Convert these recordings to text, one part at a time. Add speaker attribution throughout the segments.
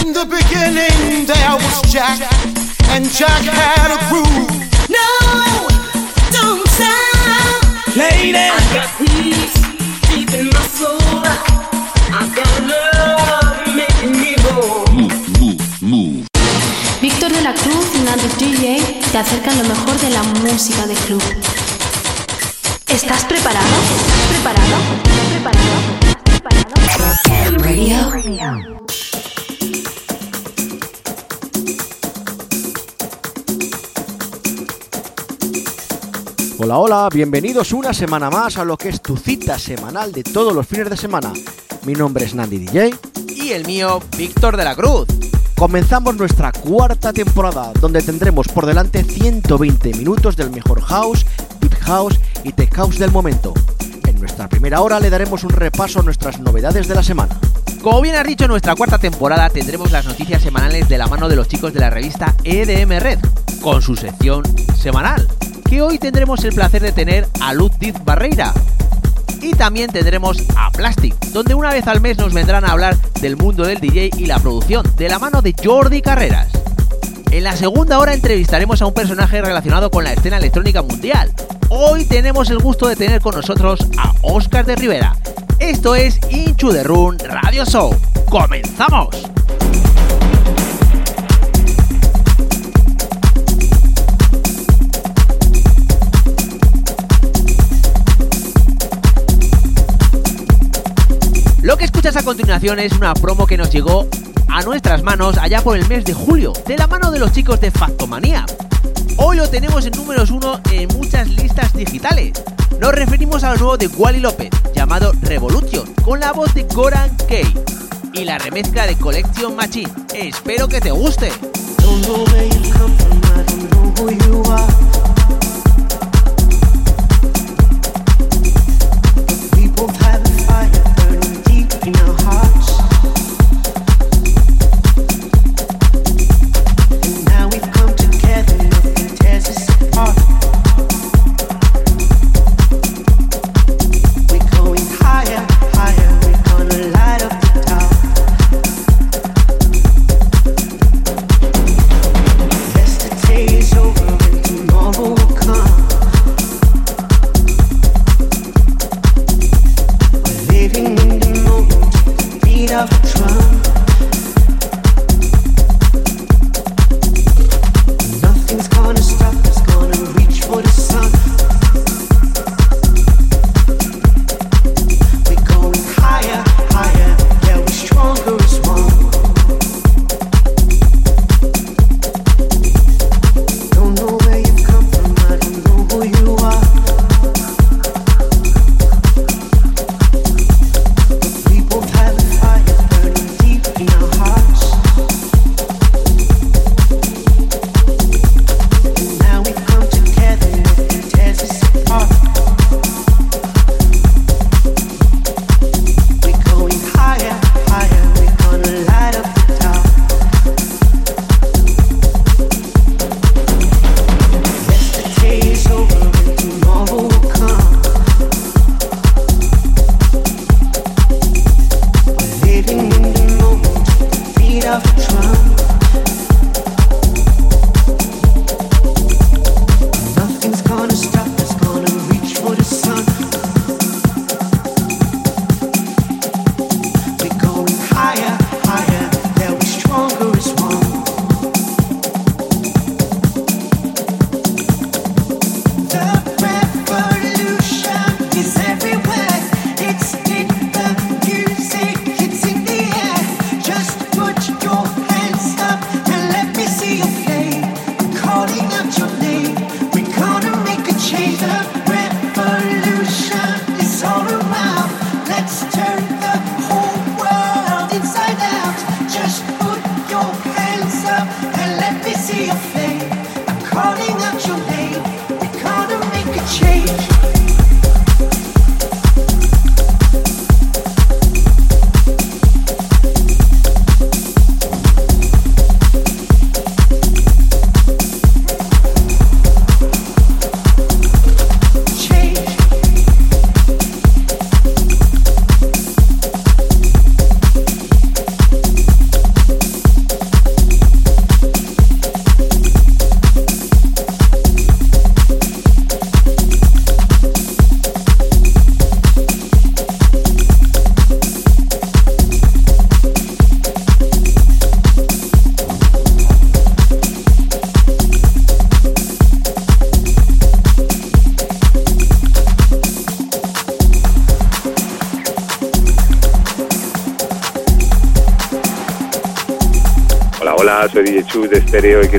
Speaker 1: In the beginning there was Jack, and Jack had a groove.
Speaker 2: No, don't stop.
Speaker 1: Lady,
Speaker 2: I got peace deep in my soul. I got love making me whole.
Speaker 3: Víctor de la Cruz y Nandi DJ te acercan lo mejor de la música de club. ¿Estás preparado? ¿Preparado? ¿Preparado? ¿Preparado? Radio.
Speaker 4: Hola, hola, bienvenidos una semana más a lo que es tu cita semanal de todos los fines de semana. Mi nombre es Nandi DJ.
Speaker 5: Y el mío, Víctor de la Cruz.
Speaker 4: Comenzamos nuestra cuarta temporada, donde tendremos por delante 120 minutos del mejor house, deep house y tech house del momento. En nuestra primera hora le daremos un repaso a nuestras novedades de la semana.
Speaker 5: Como bien has dicho, en nuestra cuarta temporada tendremos las noticias semanales de la mano de los chicos de la revista EDM Red, con su sección semanal, que hoy tendremos el placer de tener a Luz Diz Barreira. Y también tendremos a Plastic, donde una vez al mes nos vendrán a hablar del mundo del DJ y la producción, de la mano de Jordi Carreras. En la segunda hora entrevistaremos a un personaje relacionado con la escena electrónica mundial. Hoy tenemos el gusto de tener con nosotros a Oscar de Rivera. Esto es Inchu the Run Radio Show. ¡Comenzamos! Lo que escuchas a continuación es una promo que nos llegó a nuestras manos allá por el mes de julio, de la mano de los chicos de Factomanía. Hoy lo tenemos en números uno en muchas listas digitales. Nos referimos a lo nuevo de Wally López, llamado Revolution, con la voz de Goran Kay y la remezcla de Collection Machine. Espero que te guste.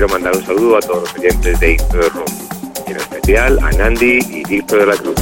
Speaker 6: Quiero mandar un saludo a todos los oyentes de Into the Room, y en especial a Nandi y Víctor de la Cruz.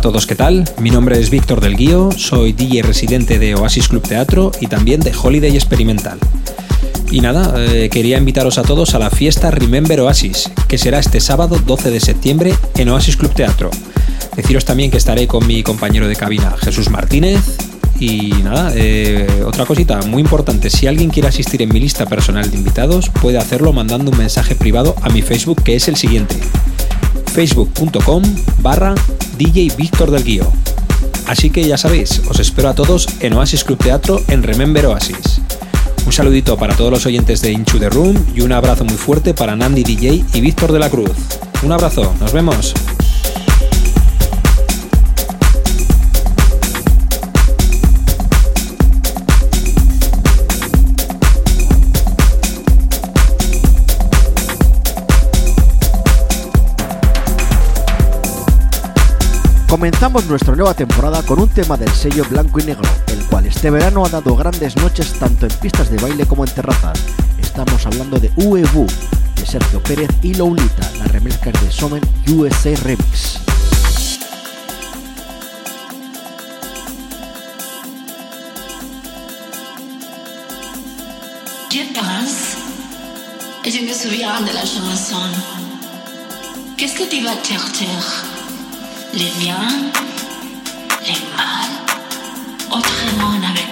Speaker 7: A todos, ¿qué tal? Mi nombre es Víctor del Guío, soy DJ residente de Oasis Club Teatro y también de Holiday Experimental. Y nada, eh, quería invitaros a todos a la fiesta Remember Oasis, que será este sábado 12 de septiembre en Oasis Club Teatro. Deciros también que estaré con mi compañero de cabina Jesús Martínez. Y nada, eh, otra cosita muy importante, si alguien quiere asistir en mi lista personal de invitados, puede hacerlo mandando un mensaje privado a mi Facebook que es el siguiente, facebook.com barra DJ Víctor del Guío. Así que ya sabéis, os espero a todos en Oasis Club Teatro en Remember Oasis. Un saludito para todos los oyentes de Into the Room y un abrazo muy fuerte para Nandi DJ y Víctor de la Cruz. Un abrazo, nos vemos.
Speaker 4: Comenzamos nuestra nueva temporada con un tema del sello blanco y negro, el cual este verano ha dado grandes noches tanto en pistas de baile como en terrazas. Estamos hablando de Uebu, de Sergio Pérez y Loulita, la remezcla de Somen USA Remix.
Speaker 8: et je me souviens de la chanson. Qu'est-ce que tu vas te les biens, les mal, autrement avec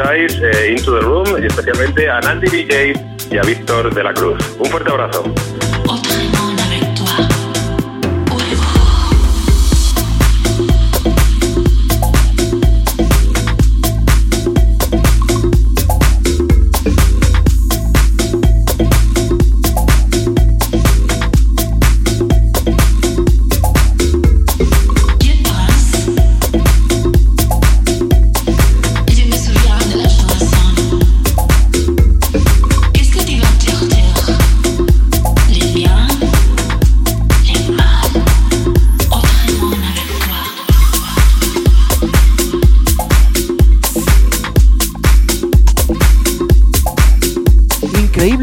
Speaker 8: eh, Into the Room y especialmente a Nandy DJ y a Víctor de la Cruz. Un fuerte abrazo.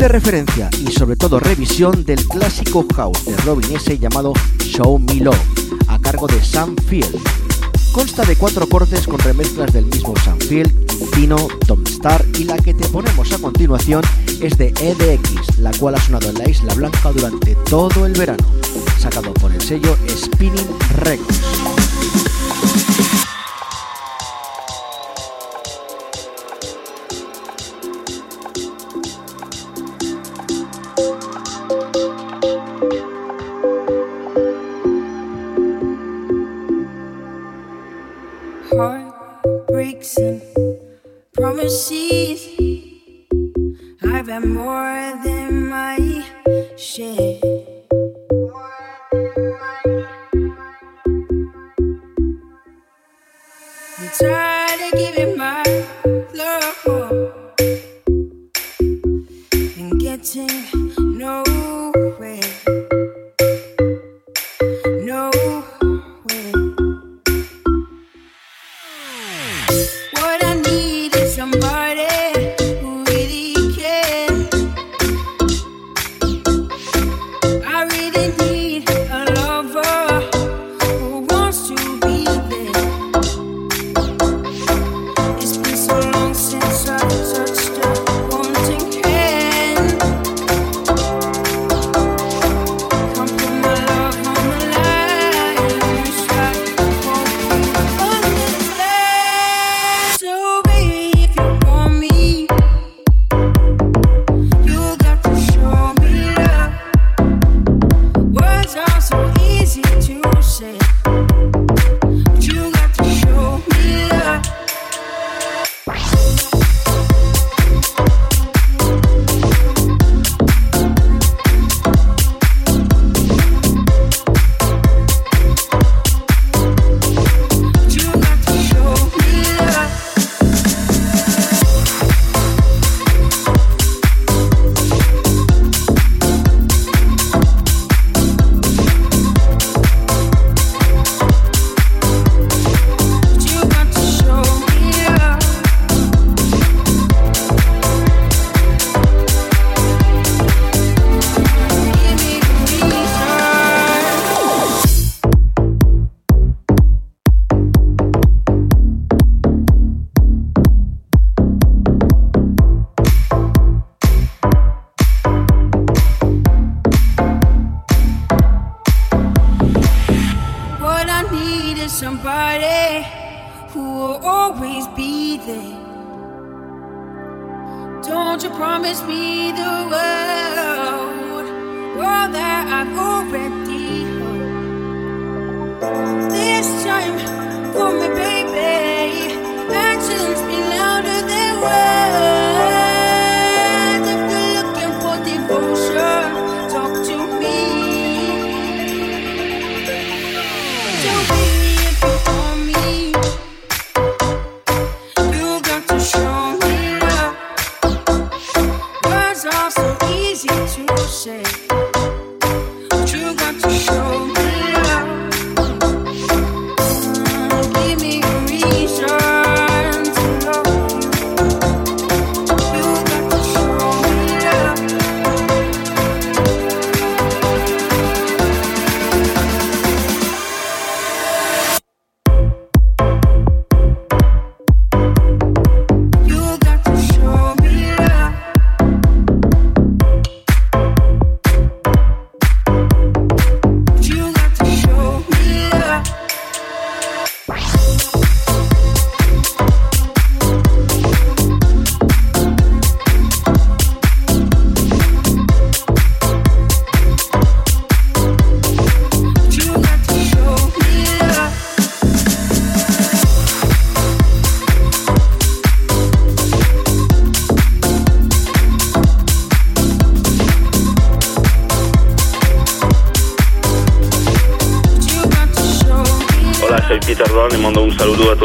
Speaker 9: Referencia y sobre todo revisión del clásico house de Robin S. llamado Show Me Love, a cargo de Sam Field. Consta de cuatro cortes con remezclas del mismo Sam Field, Quintino, Tom Star y la que te ponemos a continuación es de EDX, la cual ha sonado en la Isla Blanca durante todo el verano, sacado por el sello Spinning Records.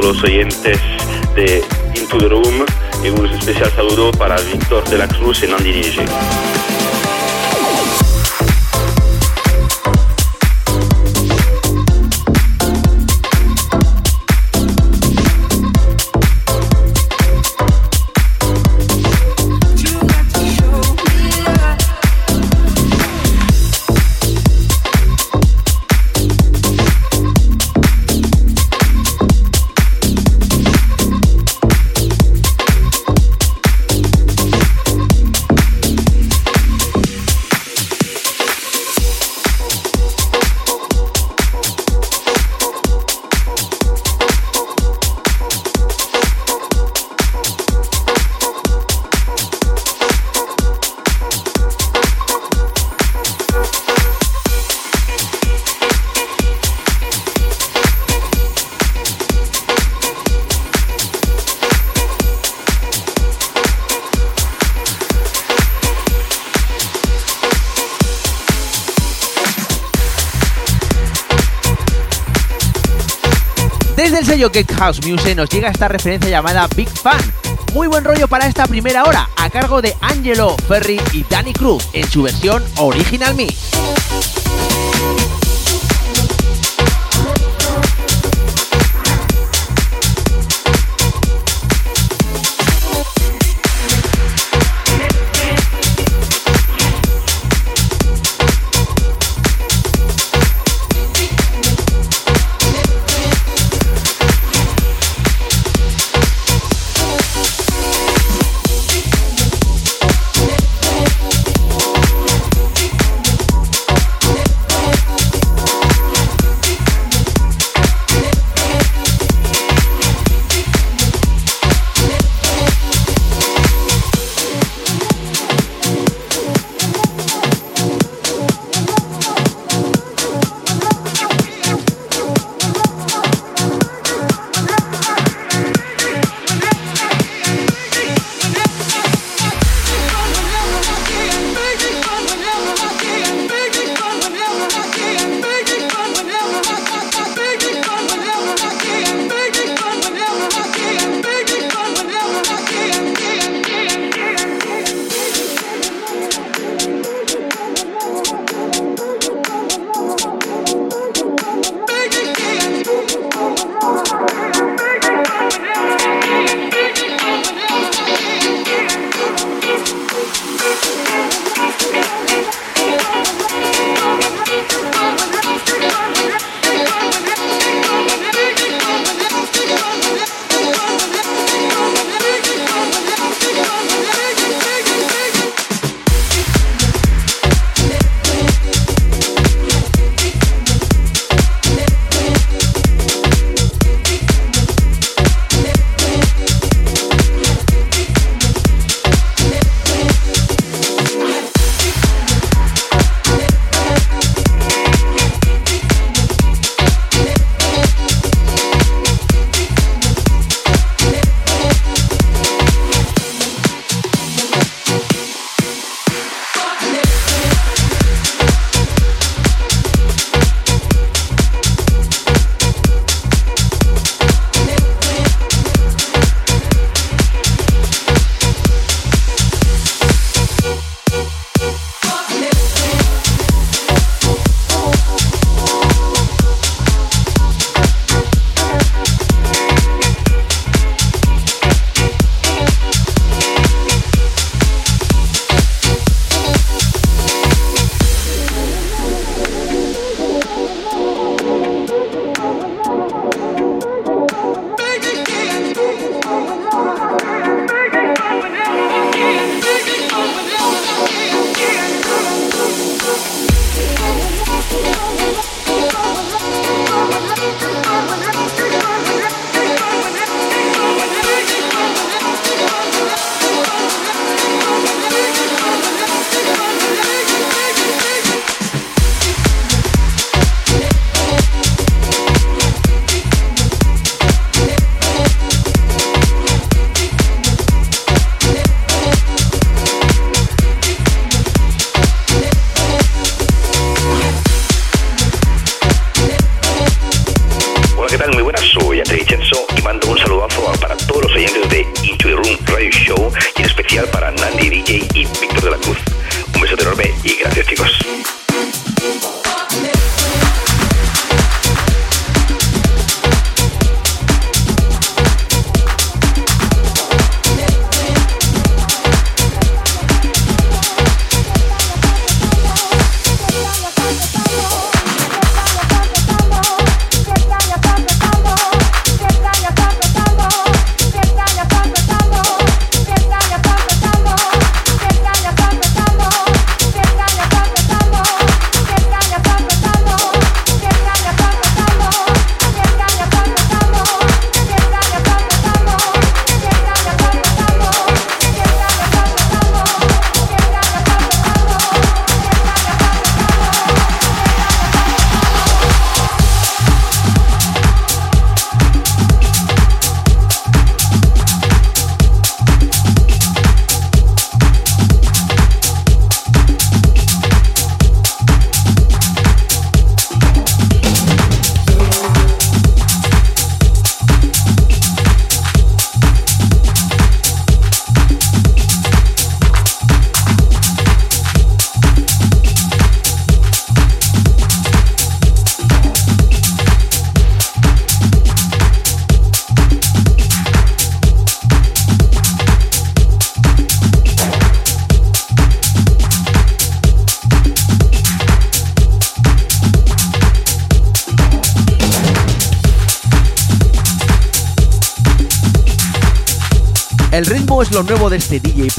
Speaker 10: los oyentes.
Speaker 5: sello Get House Music nos llega esta referencia llamada Big Fan. Muy buen rollo para esta primera hora, a cargo de Angelo Ferry y Danny Cruz en su versión Original Mix.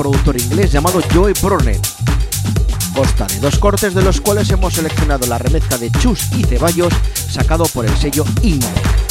Speaker 4: Productor inglés llamado Joey Bronen. Consta de dos cortes de los cuales hemos seleccionado la remezcla de Chus y Ceballos sacado por el sello Intec.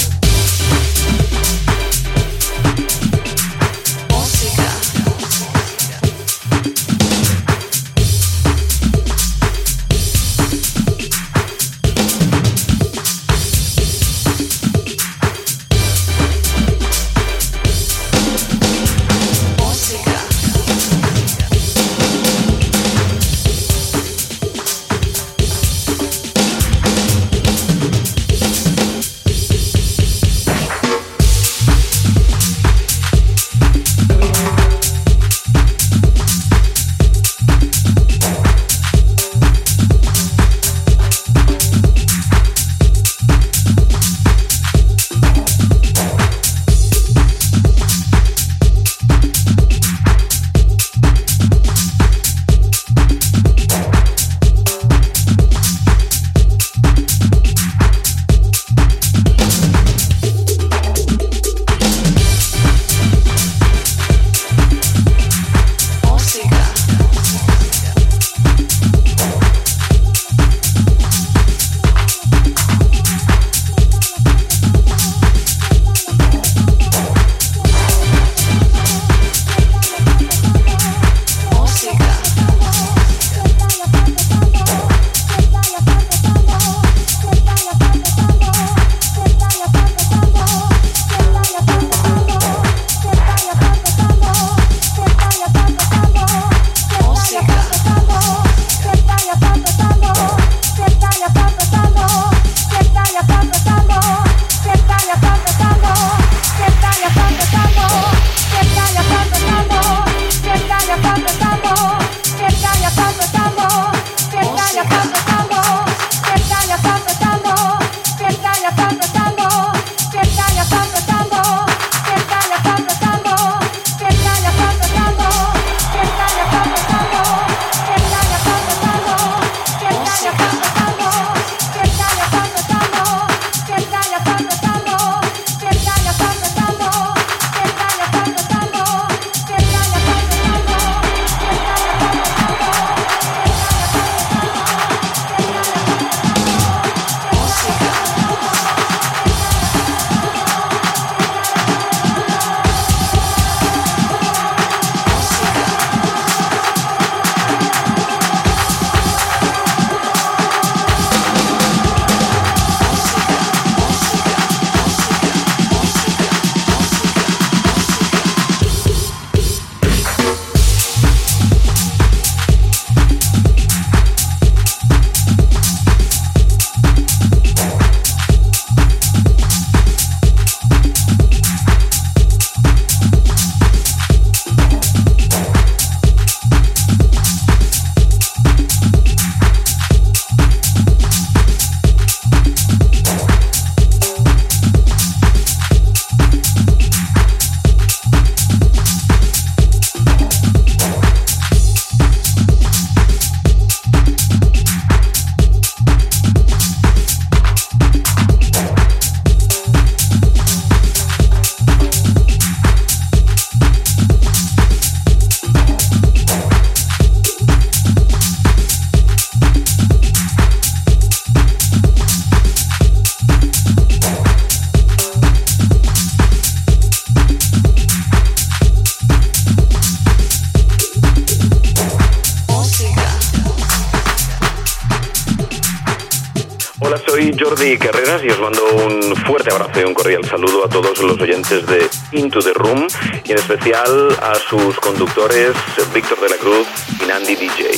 Speaker 10: A sus conductores Víctor de la Cruz y Nandi DJ.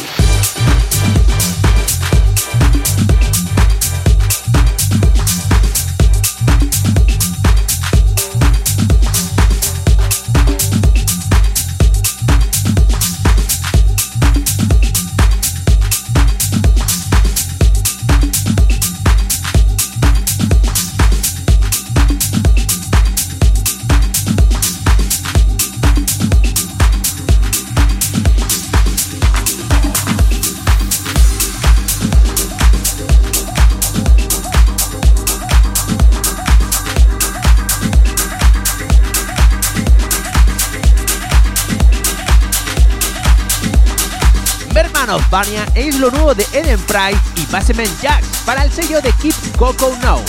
Speaker 5: Man of Bania es lo nuevo de Eden Price y Basement Jacks para el sello de Keep Coco Now.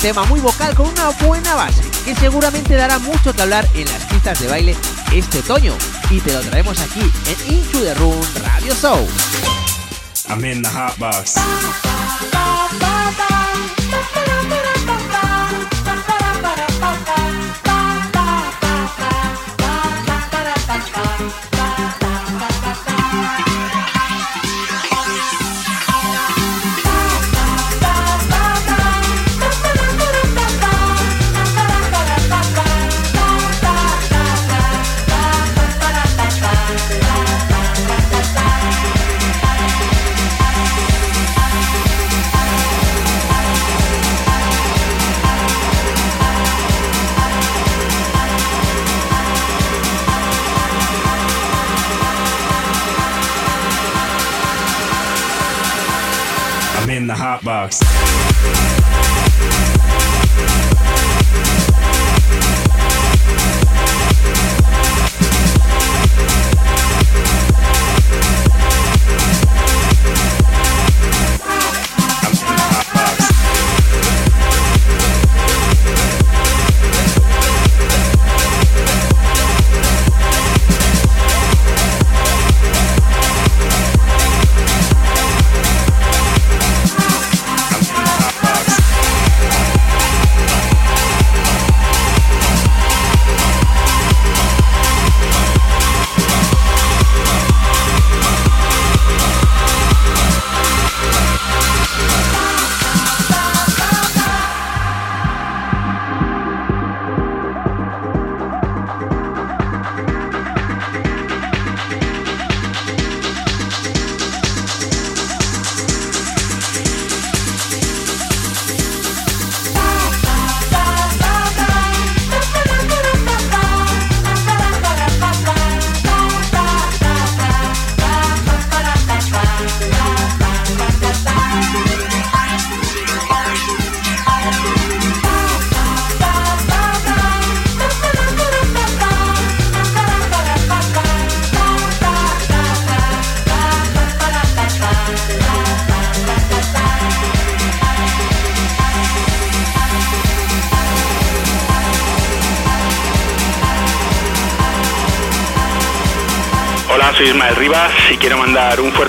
Speaker 5: Tema muy vocal con una buena base que seguramente dará mucho que hablar en las pistas de baile este otoño y te lo traemos aquí en Into the Room Radio Show.
Speaker 11: I'm in the hot box. Hot box.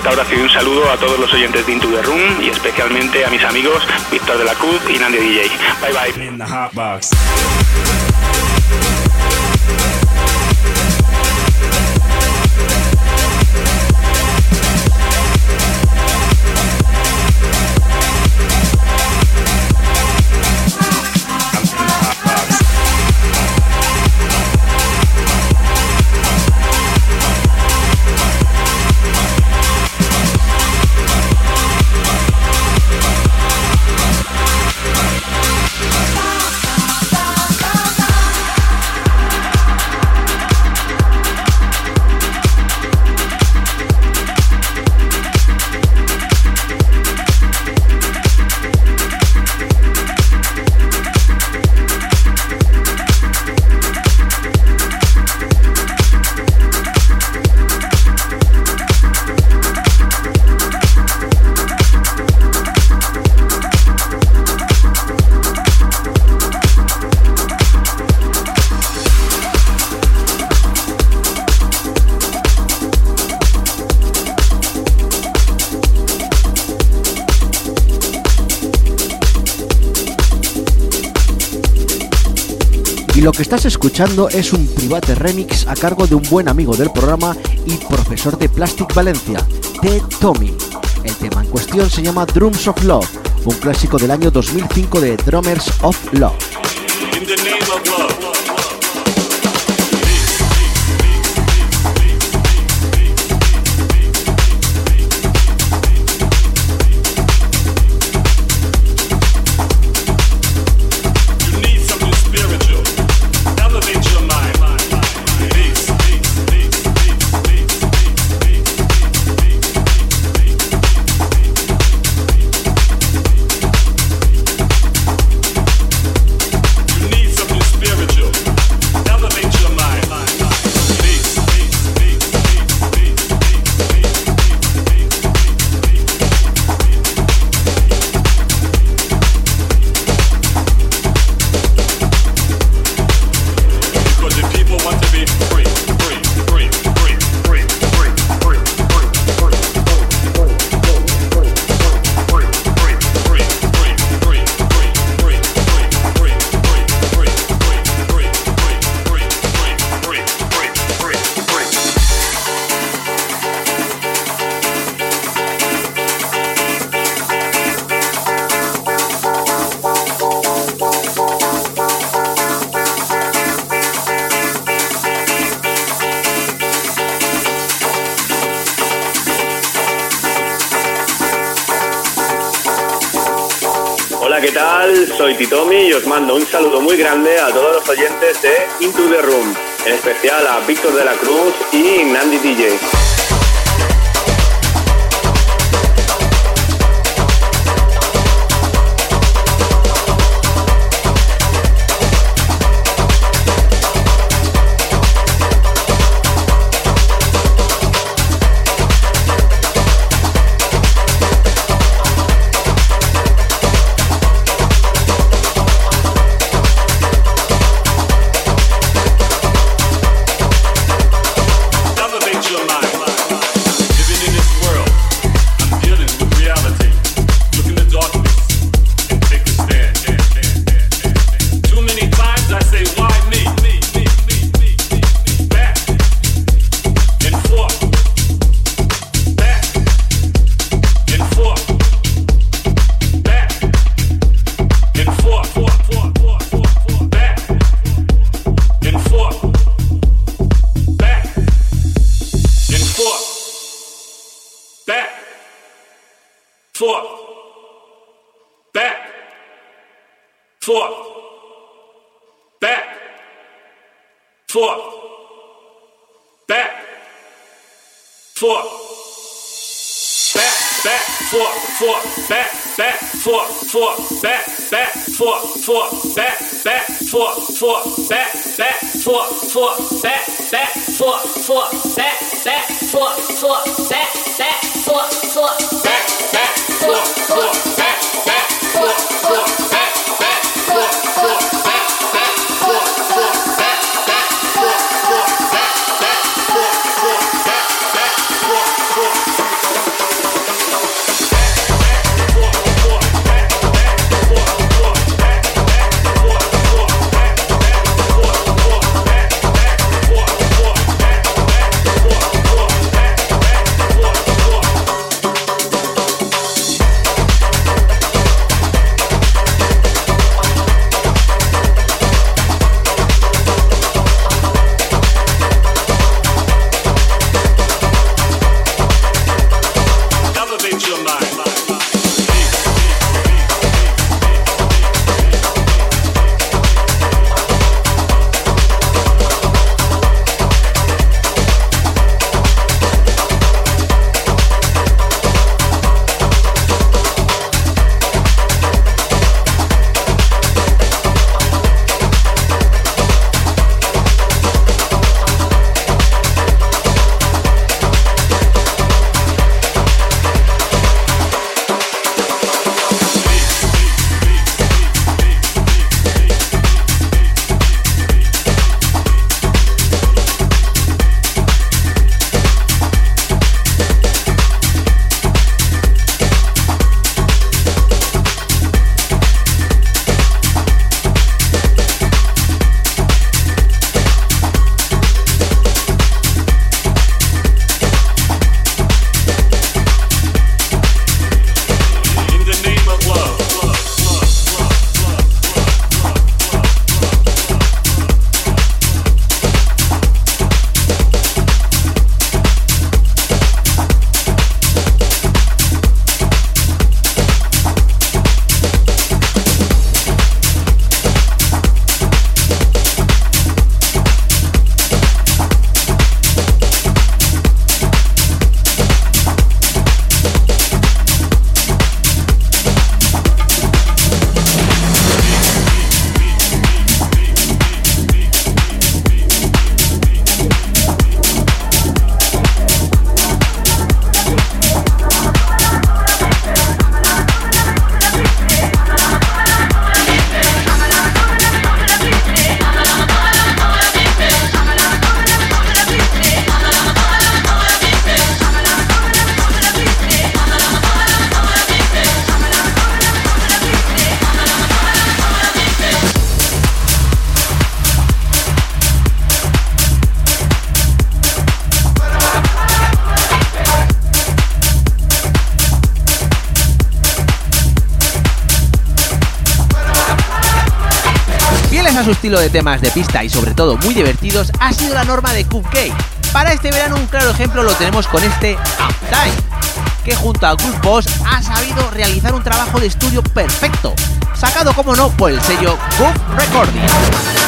Speaker 12: Fuerte abrazo y un saludo a todos los oyentes de Into the Room y especialmente a mis amigos Víctor de la Cruz y Nandy DJ. Bye bye.
Speaker 4: Lo que estás escuchando es un private remix a cargo de un buen amigo del programa y profesor de Plastic Valencia, Ted Tommy. El tema en cuestión se llama Drums of Love, un clásico del año 2005 de Drummers of Love.
Speaker 13: Muy grande a todos los oyentes de Into the Room, en especial a Víctor de la Cruz y Nandi DJ.
Speaker 11: fork, fork, back, back, fork, fork, back, back, fork, fork, back, back, fork, fork, back, back, fork, fork, back, back, fork, back, back.
Speaker 5: De temas de pista y sobre todo muy divertidos, ha sido la norma de Cupcake. Para este verano un claro ejemplo lo tenemos con este Uptime, que junto a Gus Boss ha sabido realizar un trabajo de estudio perfecto, sacado como no por el sello Goof Recording.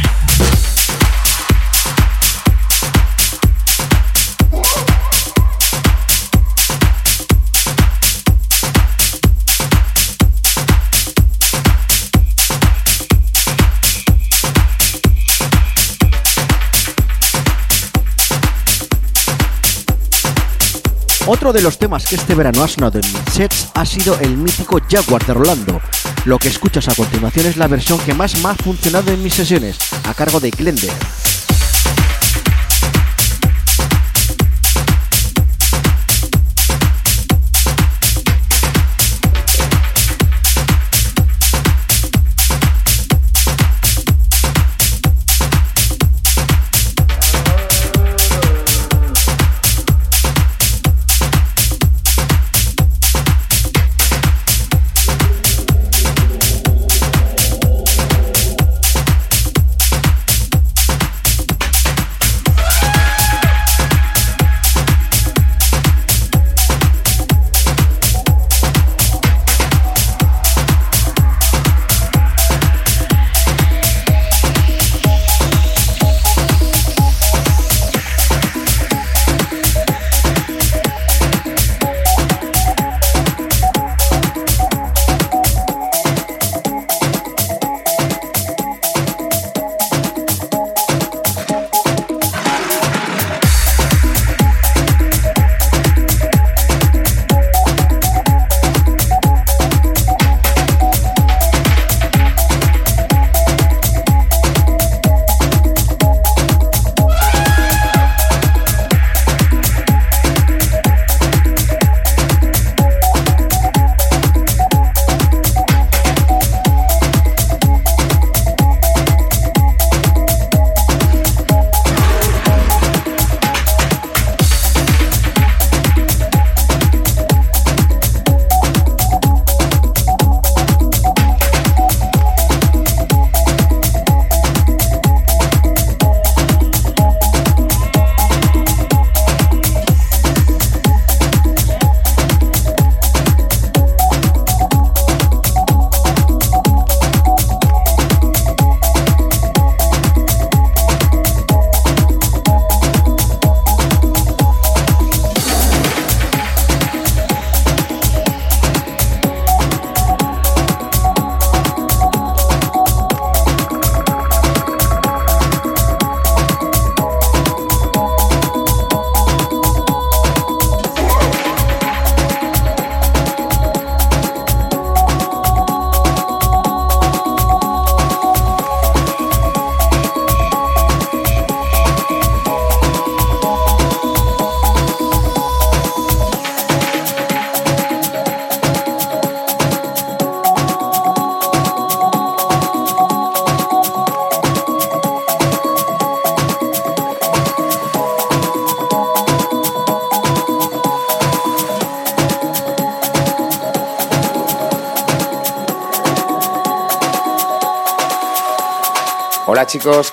Speaker 4: Otro de los temas que este verano ha sonado en mis sets ha sido el mítico Jaguar de Rolando. Lo que escuchas a continuación es la versión que más me ha funcionado en mis sesiones, a cargo de Glender.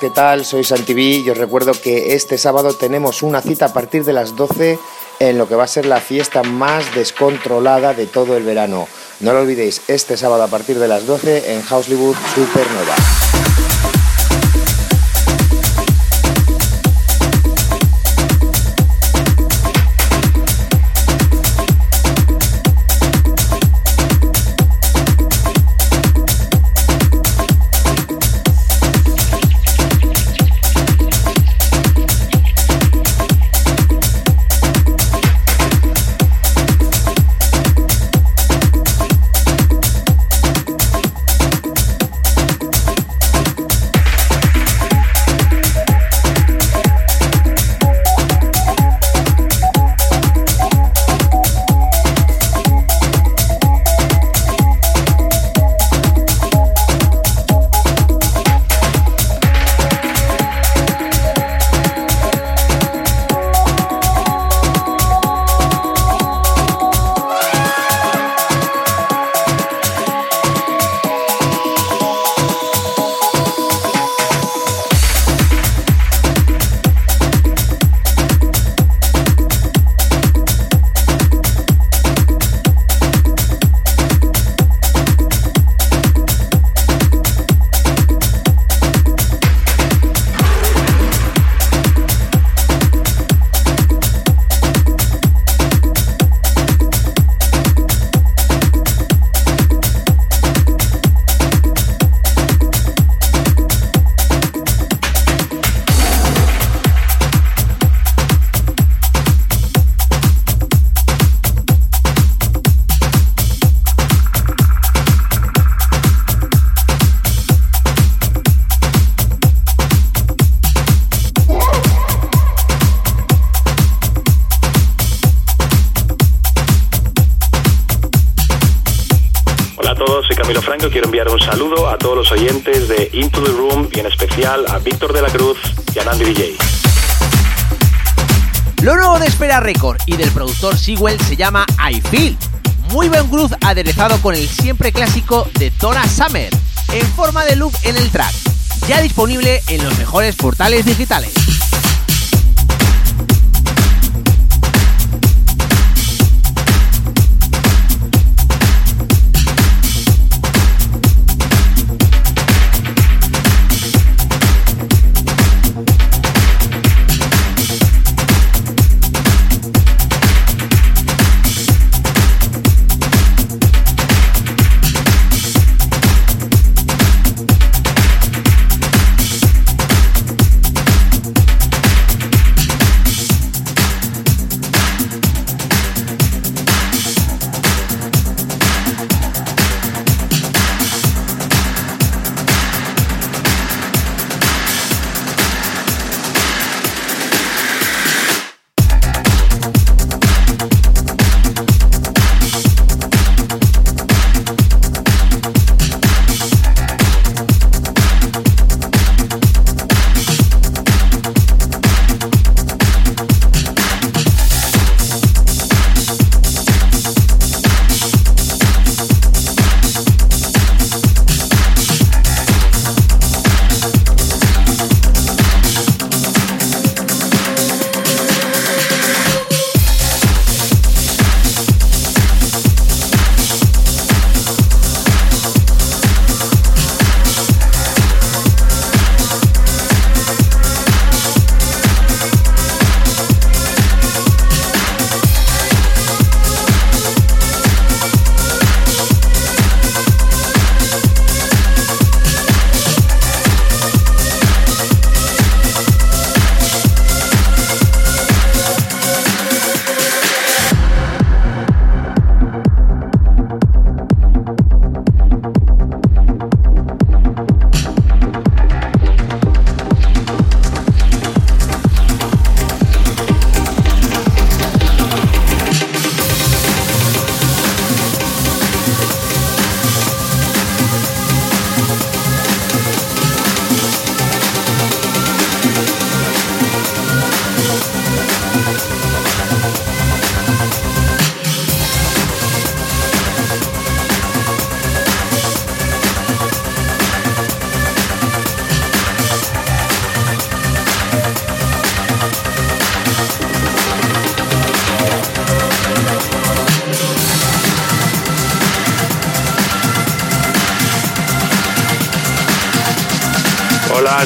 Speaker 14: ¿Qué tal? Soy Santiví y os recuerdo que este sábado tenemos una cita a partir de las 12 en lo que va a ser la fiesta más descontrolada de todo el verano. No lo olvidéis, este sábado a partir de las 12 en Houseliwood Supernova.
Speaker 12: A Víctor de la Cruz y a Nandy DJ.
Speaker 5: Lo nuevo de Espera Record y del productor Sewell se llama I Feel. Muy buen groove aderezado con el siempre clásico de Donna Summer, en forma de loop en el track. Ya disponible en los mejores portales digitales.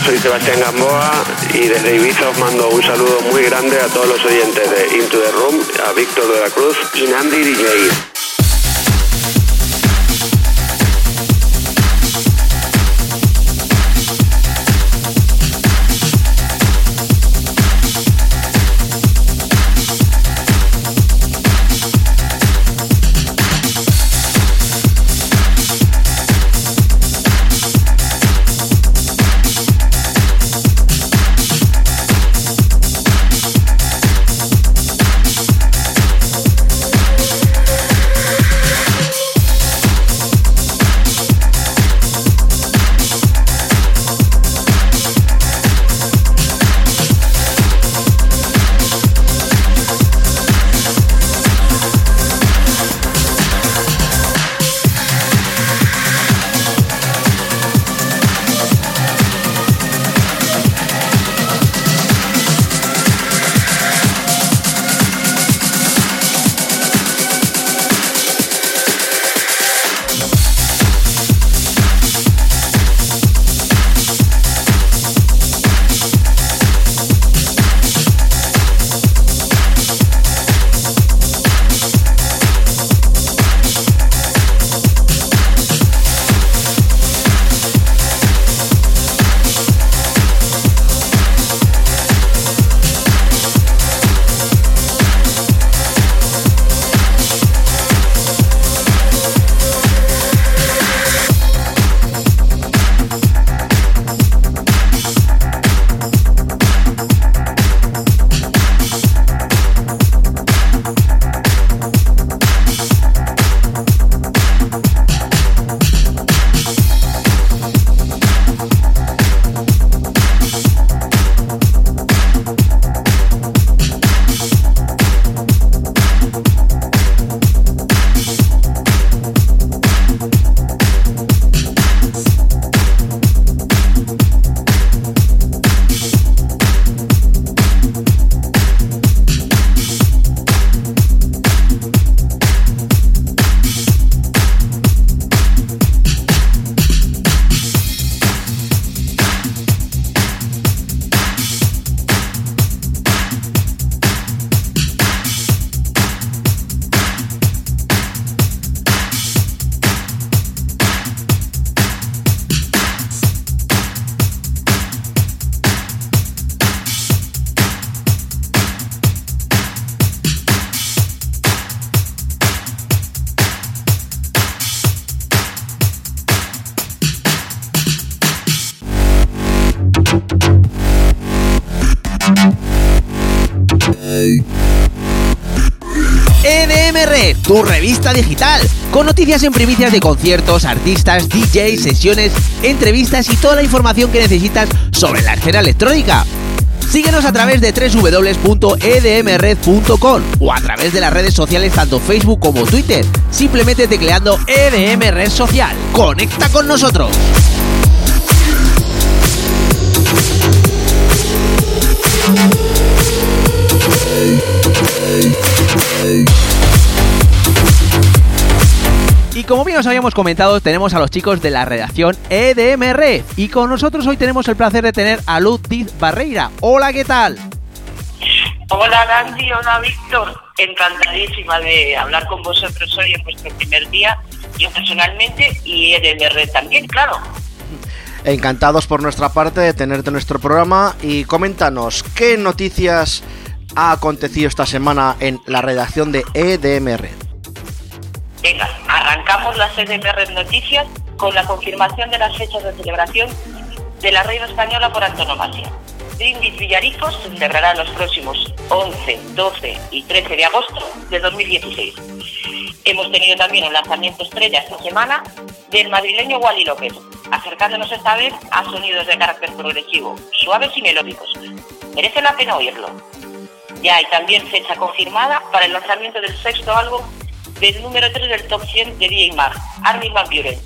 Speaker 15: Soy Sebastián Gamboa y desde Ibiza os mando un saludo muy grande a todos los oyentes de Into the Room, a Víctor de la Cruz y Nandi DJ.
Speaker 5: EDMR, E tu revista digital, con noticias en primicias de conciertos, artistas, DJs, sesiones, entrevistas y toda la información que necesitas sobre la escena electrónica. Síguenos a través de www.edmred.com o a través de las redes sociales tanto Facebook como Twitter, simplemente tecleando EDM Red Social. ¡Conecta con nosotros! Y como bien os habíamos comentado, tenemos a los chicos de la redacción EDMR. Y con nosotros hoy tenemos el placer de tener a Luz Diz Barreira. Hola, ¿qué tal?
Speaker 16: Hola Nancy, hola Víctor, encantadísima de hablar con vosotros hoy en vuestro primer día, yo personalmente y EDMR también, claro.
Speaker 4: Encantados por nuestra parte de tenerte en nuestro programa y coméntanos qué noticias ha acontecido esta semana en la redacción de EDMR.
Speaker 16: Venga, arrancamos las EDMR Noticias con la confirmación de las fechas de celebración de la Reina Española por antonomasia. Brindis Villaricos se celebrará los próximos 11, 12 y 13 de agosto de 2016. Hemos tenido también un lanzamiento estrella esta semana del madrileño Wally López, acercándonos esta vez a sonidos de carácter progresivo, suaves y melódicos. Merece la pena oírlo. Ya hay también fecha confirmada para el lanzamiento del sexto álbum del número 3 del top 100 de DJ Mag, Armin Van Buren.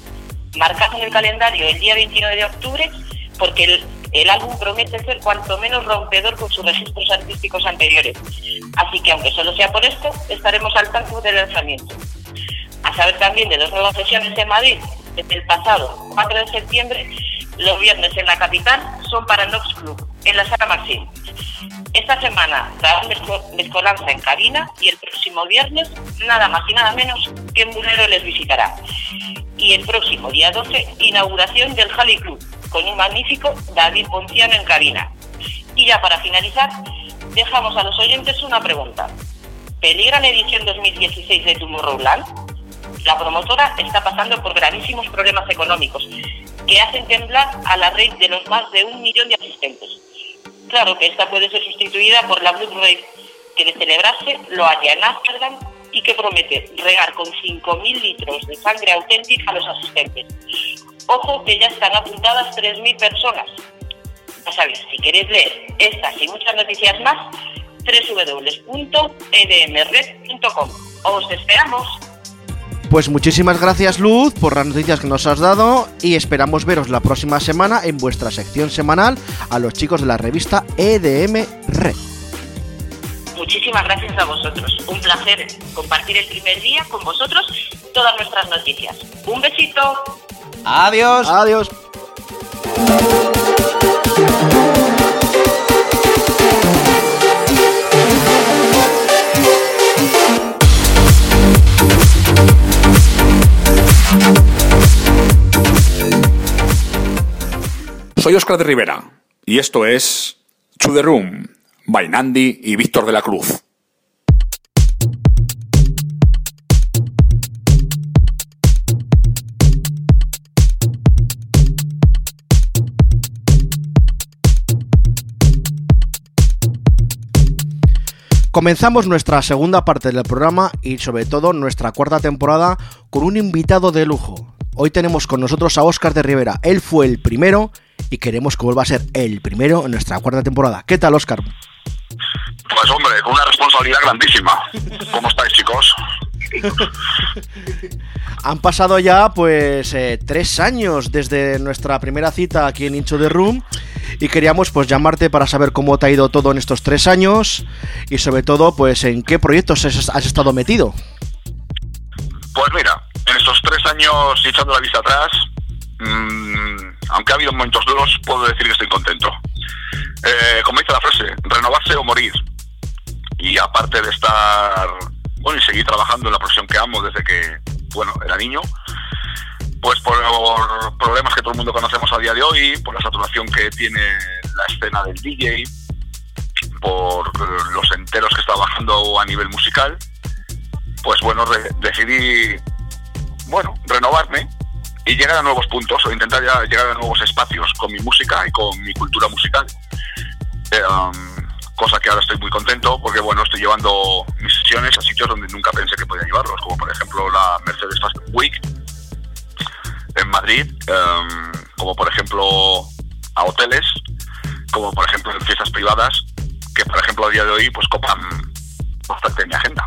Speaker 16: Marcado en el calendario el día 29 de octubre porque el, el álbum promete ser cuanto menos rompedor con sus registros artísticos anteriores. Así que aunque solo sea por esto, estaremos al tanto del lanzamiento. A saber también de dos nuevas sesiones en Madrid desde el pasado 4 de septiembre Los viernes en la capital son para Nox Club, en la Sala Maxim. Esta semana mezco- mezcolanza en cabina y el próximo viernes nada más y nada menos que Mulero les visitará. Y el próximo día 12, inauguración del Jali Club, con un magnífico David Ponciano en cabina. Y ya para finalizar, dejamos a los oyentes una pregunta. ¿Peligra la edición 2016 de Tomorrowland? La promotora está pasando por gravísimos problemas económicos que hacen temblar a la red de los más de un millón de asistentes. Claro que esta puede ser sustituida por la Blue Rave, que de celebrarse lo haya en Ámsterdam y que promete regar con 5.000 litros de sangre auténtica a los asistentes. Ojo que ya están apuntadas 3.000 personas. Ya sabéis, si queréis leer estas y muchas noticias más, www.edmred.com. Os esperamos.
Speaker 4: Pues muchísimas gracias Luz por las noticias que nos has dado y esperamos veros la próxima semana en vuestra sección semanal a los chicos de la revista EDM Red.
Speaker 16: Muchísimas gracias a vosotros. Un placer compartir el primer día con vosotros todas nuestras noticias. Un besito.
Speaker 5: Adiós.
Speaker 4: Adiós.
Speaker 17: Soy Oscar de Rivera y esto es To The Room, by Nandi y Víctor de la Cruz.
Speaker 4: Comenzamos nuestra segunda parte del programa y sobre todo nuestra cuarta temporada con un invitado de lujo. Hoy tenemos con nosotros a Óscar de Rivera. Él fue el primero y queremos que vuelva a ser el primero en nuestra cuarta temporada. ¿Qué tal, Óscar?
Speaker 18: Pues hombre, con una responsabilidad grandísima. ¿Cómo estáis, chicos?
Speaker 4: Han pasado ya pues eh, tres años desde nuestra primera cita aquí en Into the Room y queríamos pues llamarte para saber cómo te ha ido todo en estos tres años y sobre todo pues en qué proyectos has estado metido.
Speaker 18: Pues mira, en estos tres años echando la vista atrás, mm, aunque ha habido momentos duros, puedo decir que estoy contento. Eh, como dice la frase, renovarse o morir. Y aparte de estar, bueno, y seguir trabajando en la profesión que amo desde que, bueno, era niño, pues por problemas que todo el mundo conocemos a día de hoy, por la saturación que tiene la escena del DJ, por los enteros que está bajando a nivel musical, pues bueno, decidí, bueno, renovarme y llegar a nuevos puntos o intentar llegar a nuevos espacios con mi música y con mi cultura musical. Eh, um, cosa que ahora estoy muy contento porque bueno, estoy llevando mis sesiones a sitios donde nunca pensé que podía llevarlos, como por ejemplo la Mercedes Fast Week en Madrid, em, como por ejemplo a hoteles, como por ejemplo en fiestas privadas, que por ejemplo a día de hoy pues copan bastante mi agenda.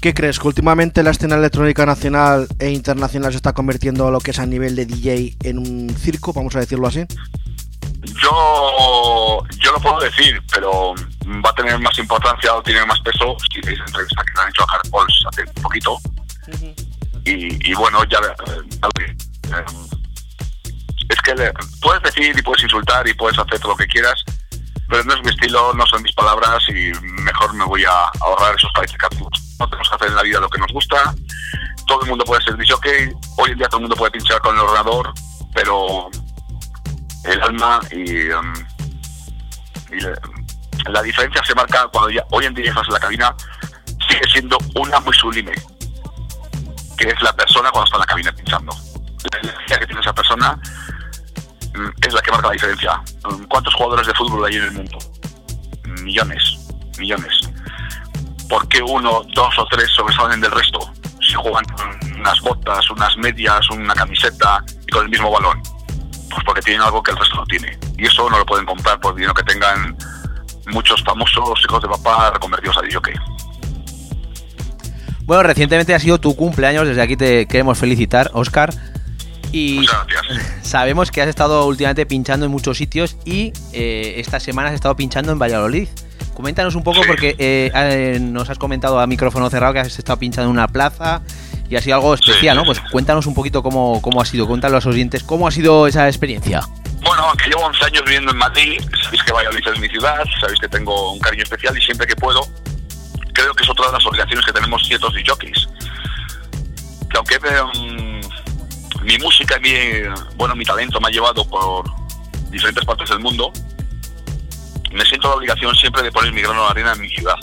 Speaker 4: ¿Qué crees? ¿Que últimamente la escena electrónica nacional e internacional se está convirtiendo a lo que es a nivel de DJ en un circo, vamos a decirlo así?
Speaker 18: Yo, yo lo puedo decir, pero va a tener más importancia o tiene más peso si veis la entrevista que le han hecho a Hard Pulse hace un poquito. Y, y bueno, ya, eh, ya eh, es que le- puedes decir y puedes insultar y puedes hacer todo lo que quieras, pero no es mi estilo, no son mis palabras y mejor me voy a ahorrar esos calificativos. No tenemos que hacer en la vida lo que nos gusta. Todo el mundo puede ser ok Hoy en día todo el mundo puede pinchar con el ordenador, pero el alma y, um, y la, la diferencia se marca cuando ya hoy en día estás en la cabina sigue siendo una muy sublime que es la persona cuando está en la cabina pinchando la energía que tiene esa persona es la que marca la diferencia Mm, ¿cuántos jugadores de fútbol hay en el mundo? millones millones ¿por qué uno, dos o tres sobresalen del resto? si juegan con unas botas, unas medias, una camiseta y con el mismo balón pues porque tienen algo que el resto no tiene. Y eso no lo pueden comprar por dinero que tengan muchos famosos hijos de papá reconvertidos a DJ.
Speaker 5: Bueno, recientemente ha sido tu cumpleaños, desde aquí te queremos felicitar, Oscar. Y sabemos que has estado últimamente pinchando en muchos sitios y eh, esta semana has estado pinchando en Valladolid. Coméntanos un poco porque eh, eh, nos has comentado a micrófono cerrado que has estado pinchando en una plaza y ha sido algo especial, ¿no? Pues cuéntanos un poquito cómo, cómo ha sido, cuéntale a los oyentes cómo ha sido esa experiencia.
Speaker 18: Bueno, aunque llevo 11 años viviendo en Madrid, sabéis que Valladolid es mi ciudad, sabéis que tengo un cariño especial y siempre que puedo, creo que es otra de las obligaciones que tenemos ciertos jockeys. Que aunque mm, mi música y mi, bueno, mi talento me ha llevado por diferentes partes del mundo, me siento la obligación siempre de poner mi grano de arena en mi ciudad.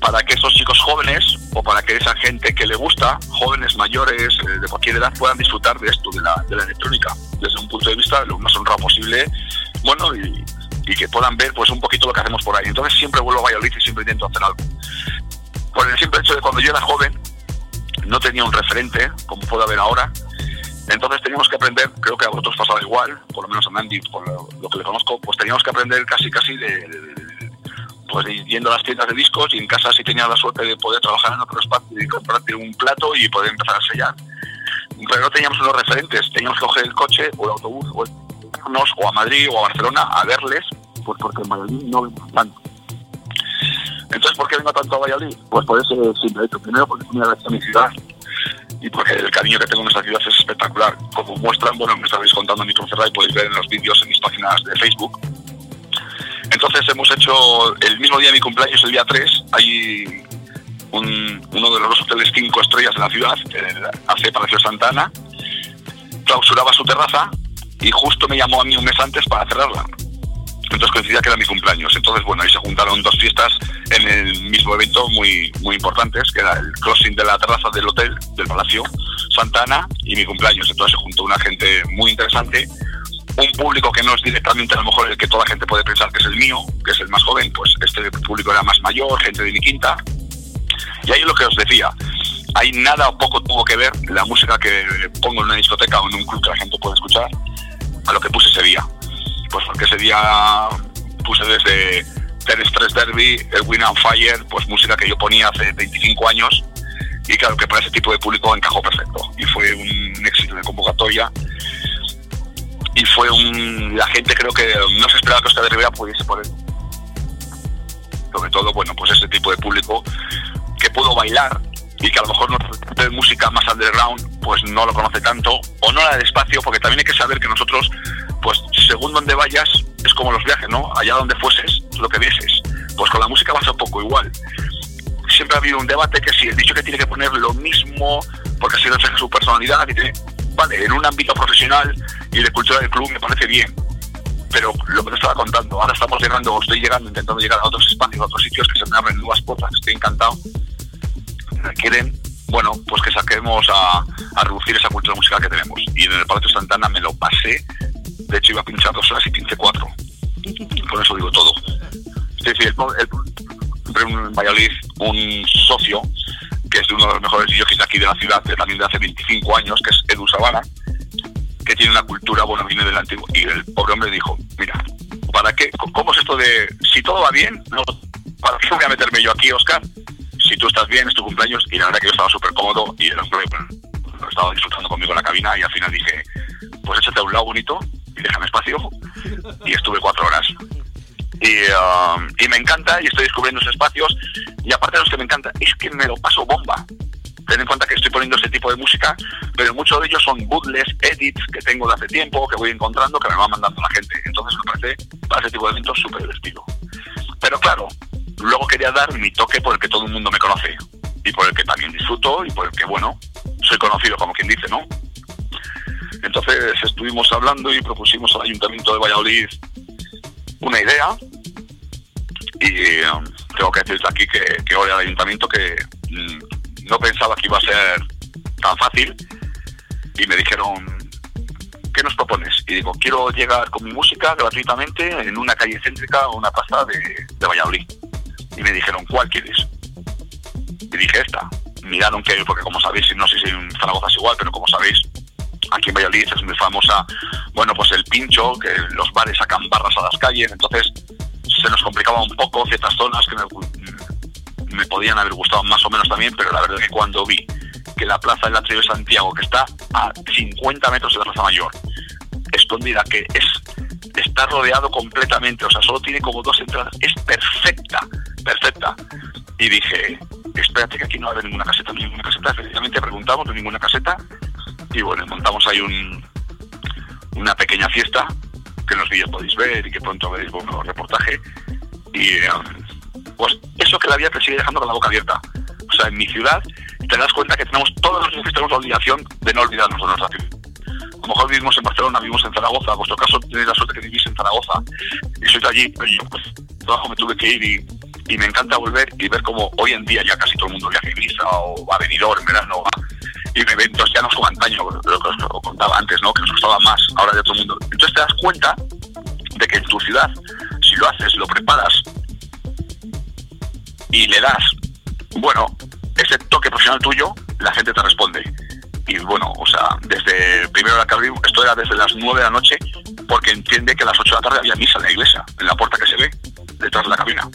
Speaker 18: Para que esos chicos jóvenes o para que esa gente que le gusta, jóvenes, mayores, eh, de cualquier edad, puedan disfrutar de esto, de la, electrónica, desde un punto de vista lo más honrado posible, bueno, y, y que puedan ver pues un poquito lo que hacemos por ahí. Entonces siempre vuelvo a Valladolid y siempre intento hacer algo. Por el simple hecho de cuando yo era joven, no tenía un referente, como puedo haber ahora, entonces teníamos que aprender, creo que a vosotros pasaba igual, por lo menos a Mandy, por lo, que le conozco, pues teníamos que aprender casi casi de, pues yendo a las tiendas de discos y en casa si tenías la suerte de poder trabajar en otro espacio y comprarte un plato y poder empezar a sellar. Pero no teníamos unos referentes, teníamos que coger el coche o el autobús o, el- o a Madrid o a Barcelona a verles, pues porque en Valladolid no vemos tanto. Entonces, ¿por qué vengo tanto a Valladolid? Pues por ese simple hecho. Primero, porque es una mi ciudad y porque el cariño que tengo en esta ciudad es espectacular. Como muestran, bueno, me estabais contando en mi y podéis ver en los vídeos en mis páginas de Facebook. Entonces hemos hecho el mismo día de mi cumpleaños, el día 3, hay un- uno de los hoteles cinco estrellas de la ciudad, el AC Palacio Santa Ana, clausuraba su terraza y justo me llamó a mí un mes antes para cerrarla. Entonces coincidía que era mi cumpleaños. Entonces, bueno, ahí se juntaron dos fiestas en el mismo evento muy, muy importantes, que era el closing de la terraza del hotel, del Palacio Santana, y mi cumpleaños. Entonces se juntó una gente muy interesante, un público que no es directamente a lo mejor el que toda la gente puede pensar que es el mío, que es el más joven, pues este público era más mayor, gente de mi quinta. Y ahí es lo que os decía, ahí nada o poco tuvo que ver la música que pongo en una discoteca o en un club que la gente puede escuchar a lo que puse ese día. Pues porque ese día puse desde Ter Stress Derby, el Win on Fire, pues música que yo ponía hace 25 años. Y claro que para ese tipo de público encajó perfecto. Y fue un éxito de convocatoria. Y fue un la gente creo que no se esperaba que Oscar de Rivera pudiese poner. Sobre todo bueno pues ese tipo de público que pudo bailar y que a lo mejor no de música más underground pues no lo conoce tanto. O no la despacio porque también hay que saber que nosotros pues según donde vayas es como los viajes no allá donde fueses es lo que vieses. Pues con la música pasa un poco igual. Siempre ha habido un debate que si el dicho que tiene que poner lo mismo porque así refleja su personalidad y tiene, vale en un ámbito profesional y de cultura del club me parece bien. Pero lo que te estaba contando ahora estamos llegando o estoy llegando intentando llegar a otros espacios a otros sitios que se me abren nuevas puertas estoy encantado. Quieren, bueno, pues que saquemos a, a reducir esa cultura musical que tenemos. Y en el Palacio Santana me lo pasé, de hecho iba a pinchar dos horas y pinché cuatro. Con eso digo todo. Es decir, el, un- en Valladolid un socio, que es uno de los mejores de aquí de la ciudad, también de hace 25 años, que es Edu Sabana, que tiene una cultura, bueno, viene del antiguo. Y el pobre hombre dijo, mira, ¿para qué? ¿Cómo es esto de, si todo va bien, ¿para qué voy a meterme yo aquí, Oscar? Si tú estás bien, es tu cumpleaños, y la verdad que yo estaba súper cómodo, y hombre, bueno, estaba disfrutando conmigo en la cabina, y al final dije, pues échate a un lado bonito, y déjame espacio, y estuve cuatro horas. Y, um, y me encanta, y estoy descubriendo esos espacios, y aparte de los que me encanta, es que me lo paso bomba. Ten en cuenta que estoy poniendo ese tipo de música, pero muchos de ellos son bootlegs, edits que tengo de hace tiempo, que voy encontrando, que me va mandando la gente. Entonces me parece para ese tipo de eventos súper divertido. Pero claro, luego quería dar mi toque por el que todo el mundo me conoce y por el que también disfruto y por el que, bueno, soy conocido, como quien dice, ¿no? Entonces estuvimos hablando y propusimos al Ayuntamiento de Valladolid una idea y eh, tengo que decirte aquí que, que hoy al Ayuntamiento que mm, no pensaba que iba a ser tan fácil y me dijeron ¿qué nos propones? Y digo, quiero llegar con mi música gratuitamente en una calle céntrica o una plaza de, de Valladolid. Y me dijeron, ¿cuál quieres? Y dije, esta. Miraron que, porque como sabéis, no sé si en Zaragoza es igual, pero como sabéis, aquí en Valladolid es muy famosa, bueno, pues el pincho, que los bares sacan barras a las calles, entonces se nos complicaba un poco ciertas zonas que me, podían haber gustado más o menos también, pero la verdad es que cuando vi que la plaza del Atrio de Santiago, que está a 50 metros de la Plaza Mayor, escondida, que es está rodeado completamente, o sea, solo tiene como dos entradas, es perfecta, perfecta. Y dije, espérate que aquí no va ninguna caseta, ninguna caseta. Efectivamente preguntamos, no ninguna caseta. Y bueno, montamos ahí un, una pequeña fiesta que en los vídeos podéis ver y que pronto veréis bueno, reportaje. Y eh, pues eso que la vida te sigue dejando con la boca abierta. O sea, en mi ciudad te das cuenta que tenemos todos los días tenemos la obligación de no olvidarnos de nuestra ciudad. A lo mejor vivimos en Barcelona, vivimos en Zaragoza, en vuestro caso tenéis la suerte que vivís en Zaragoza y sois de allí, pero yo pues trabajo me tuve que ir y, me encanta volver y ver como hoy en día ya casi todo el mundo viaja a Ibiza o va a Benidorm en verano y en eventos ya no es como lo que os contaba antes, ¿no? que nos costaba más, ahora ya todo el mundo. Entonces te das cuenta de que en tu ciudad, si lo haces, lo preparas y le das, bueno, ese toque profesional tuyo, la gente te responde. Y bueno, o sea, desde primero la que esto era desde las 9 de la noche, porque entiende que a las 8 de la tarde había misa en la iglesia, en la puerta que se ve, detrás de la cabina.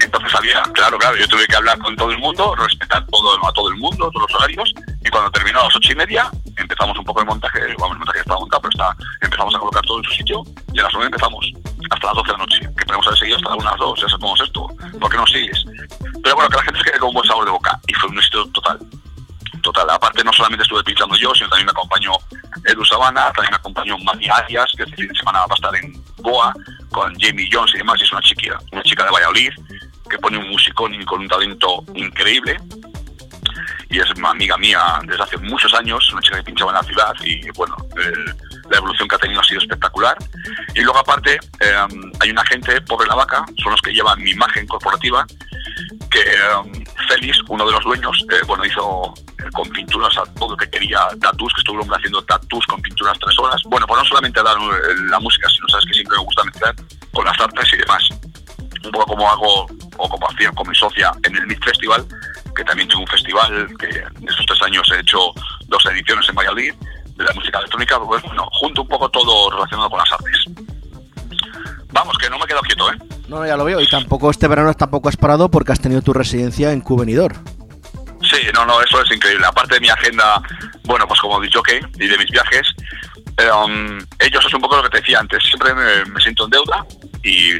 Speaker 18: Entonces había, claro, claro, yo tuve que hablar con todo el mundo, respetar todo, a todo el mundo, todos los horarios, y cuando terminó a las ocho y media, empezamos un poco el montaje, vamos, el montaje estaba montado, pero está, empezamos a colocar todo en su sitio, y a las nueve empezamos, hasta las 12 de la noche, que podemos haber seguido hasta las 2, ya sabemos esto, ¿por qué no sigues? Pero bueno, que la gente se quede con un buen sabor de boca, y fue un éxito total. Total, aparte no solamente estuve pinchando yo, sino también me acompañó Edu Sabana, también me acompañó Mami Arias, que este fin de semana va a estar en Goa, con Jamie Jones y demás, y es una chica, una chica de Valladolid, que pone un musicón y con un talento increíble. Y es una amiga mía desde hace muchos años, una chica que pinchaba en la ciudad y bueno, eh, la evolución que ha tenido ha sido espectacular. Y luego aparte eh, hay una gente, Pobre la Vaca, son los que llevan mi imagen corporativa, que eh, Félix, uno de los dueños, eh, bueno, hizo eh, con pinturas a todo lo que quería, tatus, que estuvo haciendo tatus con pinturas tres horas. Bueno, pues no solamente dar eh, la música, sino sabes que siempre me gusta mezclar con las artes y demás un poco como hago o como hacía con mi socia en el Mid Festival, que también tengo un festival que en estos tres años he hecho dos ediciones en Valladolid la música electrónica, pues bueno, junto un poco todo relacionado con las artes. Vamos, que no me he quedado quieto, ¿eh?
Speaker 4: No, ya lo veo. Y tampoco este verano tampoco has parado porque has tenido tu residencia en Cubenidor.
Speaker 18: Sí, no, no, eso es increíble. Aparte de mi agenda, bueno, pues como he dicho que, y de mis viajes, eh, um, ellos es un poco lo que te decía antes, siempre me, me siento en deuda y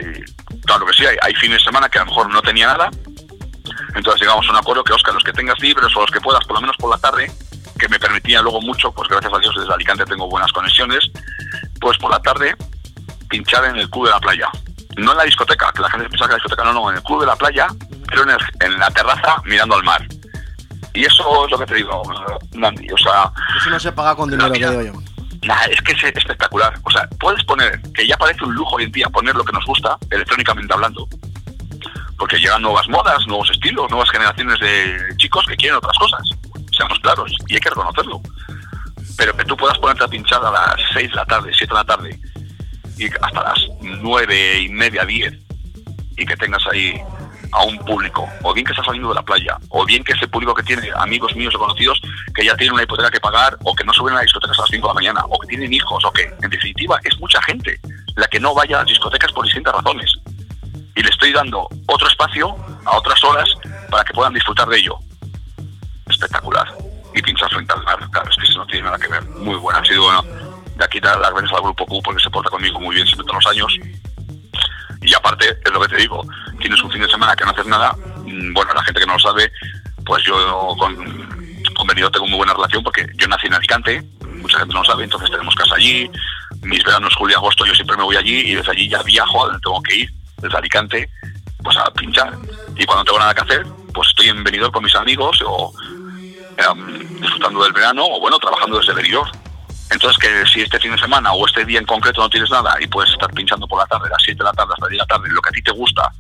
Speaker 18: claro que sí, hay, hay fines de semana que a lo mejor no tenía nada, entonces llegamos a un acuerdo que, Oscar, los que tengas libres o los que puedas, por lo menos por la tarde, que me permitía luego mucho, pues gracias a Dios desde Alicante tengo buenas conexiones, pues por la tarde pinchar en el club de la playa. No en la discoteca, que la gente piensa que la discoteca no, no, en el club de la playa, pero en, el- en la terraza mirando al mar. Y eso es lo que te digo, Nandi, o sea,
Speaker 4: Eso no se paga con dinero, que digo yo.
Speaker 18: Nah, es que es espectacular. O sea, puedes poner, que ya parece un lujo hoy en día poner lo que nos gusta, electrónicamente hablando. Porque llegan nuevas modas, nuevos estilos, nuevas generaciones de chicos que quieren otras cosas. Seamos claros, y hay que reconocerlo. Pero que tú puedas ponerte a pinchar a las 6 de la tarde, 7 de la tarde, y hasta las 9 y media, 10, y que tengas ahí a un público, o bien que está saliendo de la playa, o bien que ese público que tiene amigos míos o conocidos que ya tienen una hipoteca que pagar, o que no suben a las discotecas a las 5 de la mañana, o que tienen hijos, o que, en definitiva, es mucha gente la que no vaya a las discotecas por distintas razones. Y le estoy dando otro espacio a otras horas para que puedan disfrutar de ello. Espectacular. Y pinchar frente al mar, claro, es que eso no tiene nada que ver. Muy buena. Ha sido bueno de aquí dar las gracias al Grupo Q porque se porta conmigo muy bien siempre todos los años. Y aparte, es lo que te digo, tienes un fin de semana que no haces nada. mm, Bueno, la gente que no lo sabe, pues yo con, con tengo muy buena relación porque yo nací en Alicante, mucha gente no lo sabe, entonces tenemos casa allí. Mis veranos, julio y agosto, yo siempre me voy allí y desde allí ya viajo a donde tengo que ir, desde Alicante, pues a pinchar. Y cuando no tengo nada que hacer, pues estoy en Benidorm con mis amigos o em, disfrutando del verano o bueno, trabajando desde Benidorm. Entonces, que si este fin de semana o este día en concreto no tienes nada y puedes estar pinchando por la tarde, las 7 de la tarde hasta las 10 de la tarde, lo que a ti te gusta,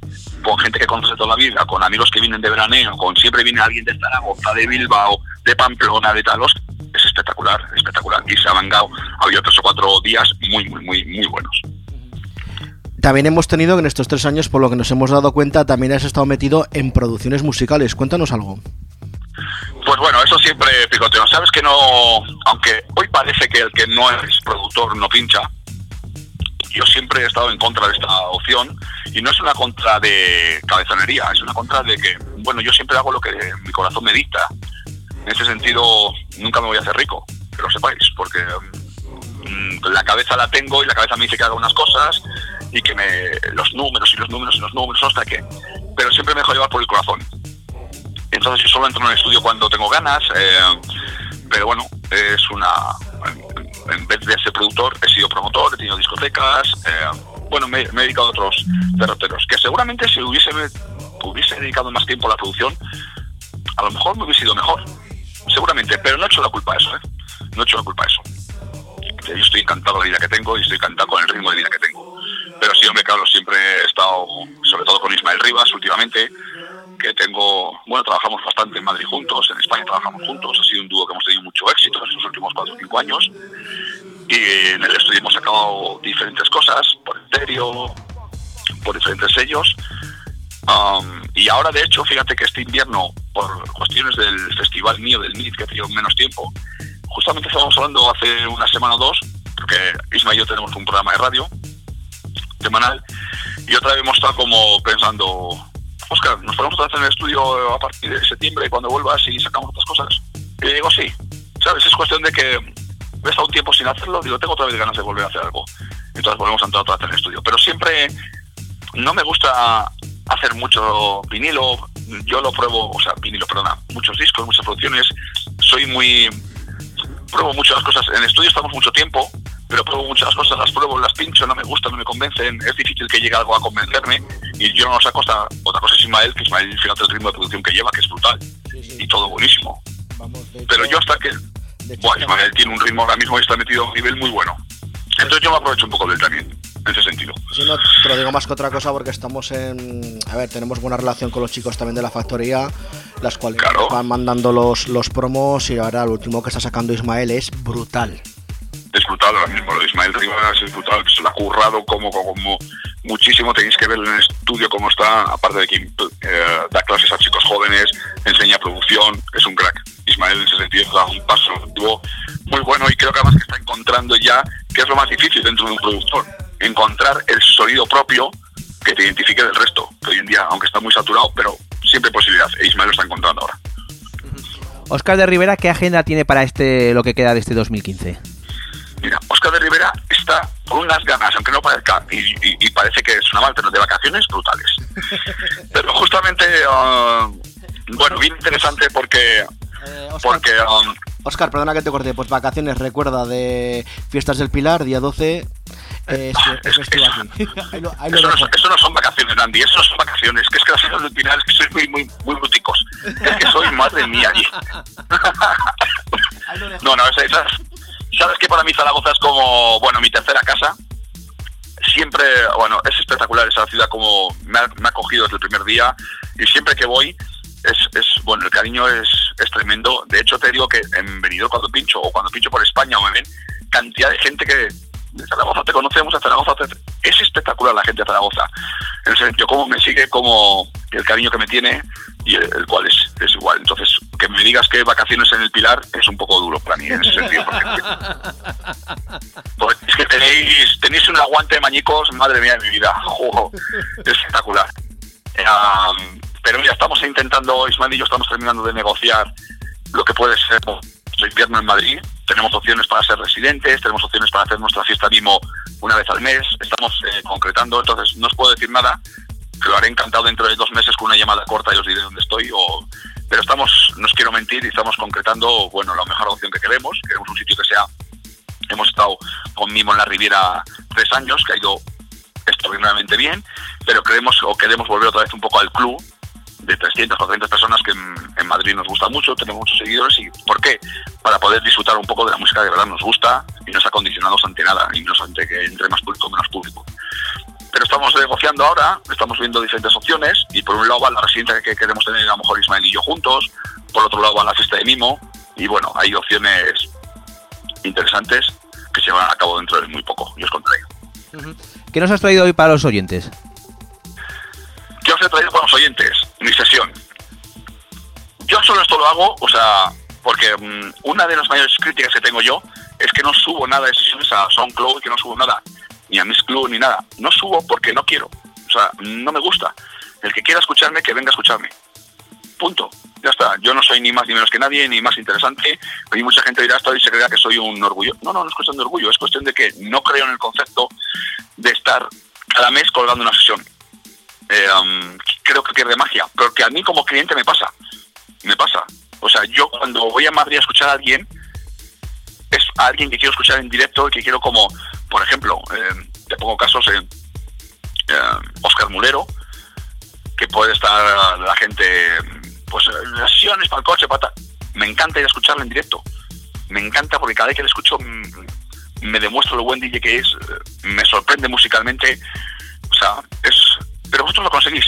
Speaker 18: con gente que conoces toda la vida, con amigos que vienen de veraneo, con siempre viene alguien de Zaragoza, de Bilbao, de Pamplona, de Talos, es espectacular, espectacular. Y se ha mangado, ha tres o cuatro días muy, muy, muy, muy buenos.
Speaker 4: También hemos tenido que en estos tres años, por lo que nos hemos dado cuenta, también has estado metido en producciones musicales. Cuéntanos algo.
Speaker 18: Pues bueno, eso siempre picoteo. Sabes que no, aunque hoy parece que el que no es productor no pincha, yo siempre he estado en contra de esta opción y no es una contra de cabezonería, es una contra de que, bueno, yo siempre hago lo que mi corazón me dicta. En ese sentido, nunca me voy a hacer rico, que lo sepáis, porque mm, la cabeza la tengo y la cabeza me dice que haga unas cosas y que me los números y los números y los números hasta que pero siempre me dejo llevar por el corazón entonces yo solo entro en el estudio cuando tengo ganas, eh, pero bueno, es una... En vez de ser productor, he sido promotor, he tenido discotecas, eh, bueno, me, me he dedicado a otros derroteros, que seguramente si hubiese, hubiese dedicado más tiempo a la producción, a lo mejor me hubiese ido mejor, seguramente, pero no he hecho la culpa a eso, ¿eh? No he hecho la culpa a eso. Yo estoy encantado con la vida que tengo y estoy encantado con el ritmo de vida que tengo. Pero sí, hombre, claro, siempre he estado, sobre todo con Ismael Rivas últimamente, que tengo, bueno, trabajamos bastante en Madrid juntos, en España trabajamos juntos, ha sido un dúo que hemos tenido mucho éxito en estos últimos cuatro o cinco años. Y en el estudio hemos sacado diferentes cosas, por estéreo, por diferentes sellos. Um, y ahora, de hecho, fíjate que este invierno, por cuestiones del festival mío, del MIT, que he tenido menos tiempo, justamente estábamos hablando hace una semana o dos, porque Isma y yo tenemos un programa de radio semanal, y otra vez hemos estado como pensando, Oscar, ¿nos ponemos otra vez en el estudio a partir de septiembre cuando vuelvas y sacamos otras cosas? Y digo, sí, ¿sabes? Es cuestión de que he estado un tiempo sin hacerlo, digo, tengo otra vez ganas de volver a hacer algo. Entonces volvemos a entrar otra vez en el estudio. Pero siempre no me gusta hacer mucho vinilo, yo lo pruebo, o sea, vinilo, perdona, muchos discos, muchas producciones, soy muy... Pruebo muchas cosas, en el estudio estamos mucho tiempo, pero pruebo muchas cosas, las pruebo, las pincho, no me gustan, no me convencen, es difícil que llegue algo a convencerme y yo no saco hasta otra cosa es Ismael, que Ismael, fíjate el ritmo de producción que lleva, que es brutal y todo buenísimo. Pero yo hasta que... Buah, Ismael tiene un ritmo ahora mismo y está metido a un nivel muy bueno. Entonces yo me aprovecho un poco del también, en ese sentido.
Speaker 4: Si no, te lo digo más que otra cosa porque estamos en... A ver, tenemos buena relación con los chicos también de la factoría, las cuales nos van mandando los, los promos y ahora el último que está sacando Ismael es brutal.
Speaker 18: Brutal ahora mismo. Ismael Rivas es brutal, se lo ha currado como, como muchísimo. Tenéis que verlo en el estudio cómo está, aparte de que eh, da clases a chicos jóvenes, enseña producción, es un crack. Ismael en ese sentido da un paso muy bueno y creo que además que está encontrando ya, que es lo más difícil dentro de un productor, encontrar el sonido propio que te identifique del resto, que hoy en día, aunque está muy saturado, pero siempre posibilidad, e Ismael lo está encontrando ahora.
Speaker 5: Oscar de Rivera, ¿qué agenda tiene para este lo que queda de este 2015?
Speaker 18: Oscar de Rivera está con unas ganas, aunque no parezca, y, y- y parece que es una mal, pero de vacaciones brutales. Pero justamente, ah, bueno, bien interesante porque, porque um,
Speaker 4: Oscar, perdona que te corte, pues vacaciones, recuerda, de Fiestas del Pilar, día 12, eh, es, es festivo aquí. Ahí lo- ahí lo
Speaker 18: eso, no, son- eso no son vacaciones, Andy, eso no son vacaciones, que es que las fiestas del Pinar es que sois muy, muy, muy bruticos. Es que soy madre mía allí. No, no, esas- sabes que para mí Zaragoza es como, bueno, mi tercera casa. Siempre, bueno, es espectacular esa ciudad como me ha, me ha acogido desde el primer día y siempre que voy es, bueno, el cariño es, es tremendo. De hecho, te digo que en Benidorm cuando pincho o cuando pincho por España o me ven, cantidad de gente que de Zaragoza te conocemos, a Zaragoza te- es espectacular la gente de Zaragoza. Sentido, cómo me sigue, como el cariño que me tiene y el, el cual es, es igual. Entonces, que me digas que vacaciones en el Pilar es un poco duro para mí en ese sentido. Porque, porque es que tenéis, tenéis un aguante de mañicos, madre mía de mi vida. Es espectacular. Um, pero mira, estamos intentando, Ismael y yo estamos terminando de negociar lo que puede ser nuestro invierno en Madrid. Tenemos opciones para ser residentes, tenemos opciones para hacer nuestra fiesta Mimo una vez al mes. Estamos eh, concretando, entonces no os puedo decir nada, que lo haré encantado dentro de dos meses con una llamada corta y os diré dónde estoy. O... Pero estamos, no os quiero mentir, estamos concretando, bueno, la mejor opción que queremos. Queremos un sitio que sea Hemos estado con Mimo en la Riviera tres años, que ha ido extraordinariamente bien, pero queremos o queremos volver otra vez un poco al club de 300 o 400 personas que en, en Madrid nos gusta mucho, tenemos muchos seguidores y ¿por qué? Para poder disfrutar un poco de la música que de verdad nos gusta y no está condicionados ante nada y no es ante que entre más público o menos público. Pero estamos negociando ahora, estamos viendo diferentes opciones y por un lado va la residencia que queremos tener a lo mejor Ismael y yo juntos, por otro lado va la fiesta de Mimo y bueno, hay opciones interesantes que se van a cabo dentro de muy poco, y os contaré.
Speaker 5: ¿Qué nos has traído hoy para los oyentes?
Speaker 18: ¿Qué os he traído para los oyentes? Mi sesión. Yo solo esto lo hago, o sea, porque mm, una de las mayores críticas que tengo yo es que no subo nada de sesiones a SoundCloud, que no subo nada ni a Miss Club ni nada. No subo porque no quiero. O sea, no me gusta. El que quiera escucharme, que venga a escucharme. Punto. Ya está. Yo no soy ni más ni menos que nadie, ni más interesante. Hay mucha gente dirá esto y se crea que soy un orgullo. No, no, no es cuestión de orgullo. Es cuestión de que no creo en el concepto de estar cada mes colgando una sesión. Eh, creo que pierde magia. Pero que a mí como cliente me pasa. me pasa. O sea, yo cuando voy a Madrid a escuchar a alguien, es alguien que quiero escuchar en directo y que quiero como, por ejemplo, eh, te pongo casos en Oscar Mulero, que puede estar la gente, pues en las sesiones para el coche, pata. Me encanta ir a escucharlo en directo. Me encanta porque cada vez que le escucho mm, me demuestra lo buen DJ que es, eh, me sorprende musicalmente. O sea, es. Pero vosotros lo conseguís.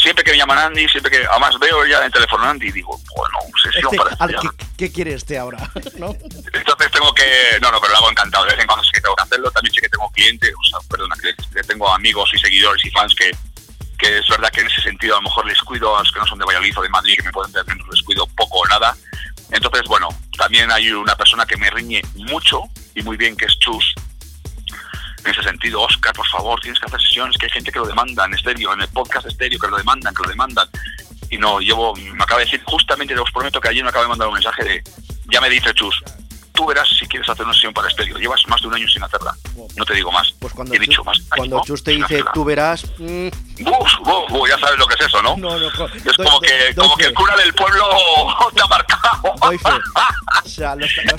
Speaker 18: Siempre que me llaman Andy, siempre que. Además veo ya en el teléfono Andy y digo, bueno, sesión
Speaker 4: Este,
Speaker 18: para estudiar.
Speaker 4: ¿qué, qué quiere este ahora? ¿No?
Speaker 18: Entonces tengo que. No, no, pero lo hago encantado. De vez en cuando sé que tengo que hacerlo. También sé que tengo clientes, o sea, perdona, que, tengo amigos y seguidores y fans que, que es verdad que en ese sentido a lo mejor les cuido a los que no son de Valladolid o de Madrid, que me pueden tener menos, les cuido poco o nada. Entonces, bueno, también hay una persona que me riñe mucho y muy bien, que es Chus. En ese sentido, Oscar, por favor, tienes que hacer sesiones, que hay gente que lo demanda en estéreo, en el podcast estéreo, que lo demandan, que lo demandan. Y no, llevo, me acaba de decir, justamente os prometo que ayer me acaba de mandar un mensaje de, ya me dice Chus, tú verás si quieres hacer una sesión para estéreo. Llevas más de un año sin hacerla. No te digo más.
Speaker 4: Pues cuando
Speaker 18: He dicho más.
Speaker 4: Cuando Chus te dice, tú verás. mm,
Speaker 18: Uf, uf, uf, ya sabes lo que es eso, ¿no?
Speaker 4: No, no,
Speaker 18: es
Speaker 4: doy-
Speaker 18: como que, como que el cura del pueblo te ha marcado.
Speaker 4: doy fe. O sea, lo, está-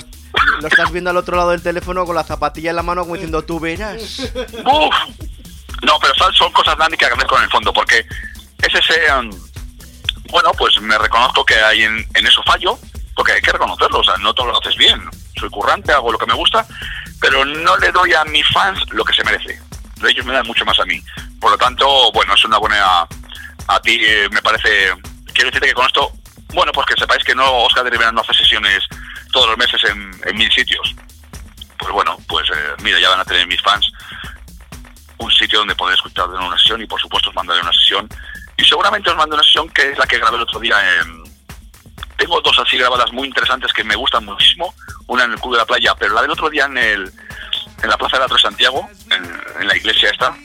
Speaker 4: lo- estás viendo al otro lado del teléfono con la zapatilla en la mano como diciendo, tú verás.
Speaker 18: No, pero son, cosas, Dani, que agradezco en el fondo, porque es ese... um, bueno, pues me reconozco que hay en, en eso fallo, porque hay que reconocerlo, o sea, no todo lo haces bien. Soy currante, hago lo que me gusta, pero no le doy a mis fans lo que se merece. Ellos me dan mucho más a mí. Por lo tanto, bueno, es una buena... A ti eh, me parece... Quiero decirte que con esto, bueno, pues que sepáis que no Oscar de Rivera no hace sesiones todos los meses en, en mil sitios. Pues bueno, pues eh, mira, ya van a tener mis fans un sitio donde poder escuchar de una sesión y por supuesto os mandaré una sesión. Y seguramente os mando una sesión que es la que grabé el otro día en... tengo dos así grabadas muy interesantes que me gustan muchísimo una en el Club de la Playa pero la del otro día en el en la Plaza de la Santiago en, en la iglesia esta.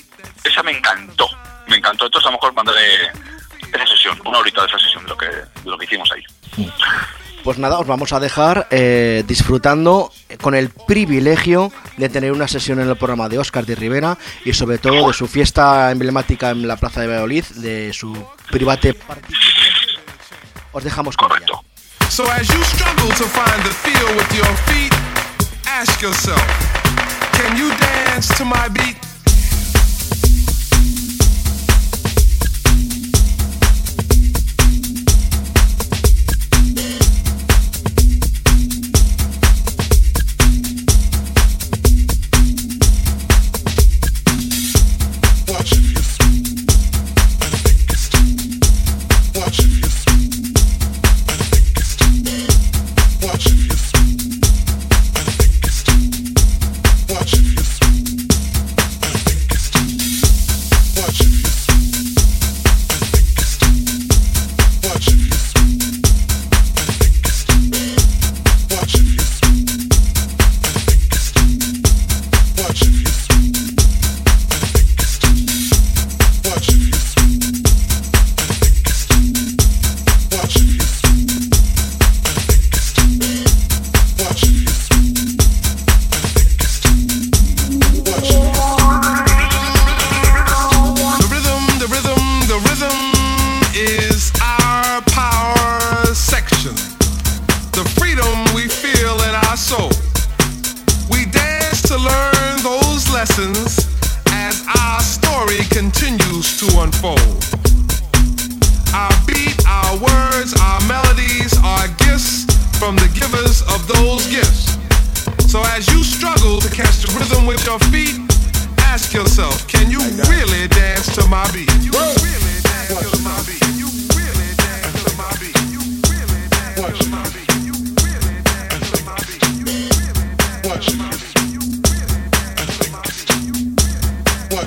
Speaker 18: Esa me encantó me encantó. Entonces a lo mejor mandaré esa sesión una horita de esa sesión de lo que, de lo que hicimos ahí
Speaker 4: Pues nada, os vamos a dejar eh, disfrutando con el privilegio de tener una sesión en el programa de Oscar de Rivera y sobre todo de su fiesta emblemática en la Plaza de Valladolid, de su private. Os dejamos con ella.
Speaker 19: So as you struggle to find the feel with your feet, ask yourself, can you dance to my beat?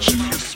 Speaker 19: touch if you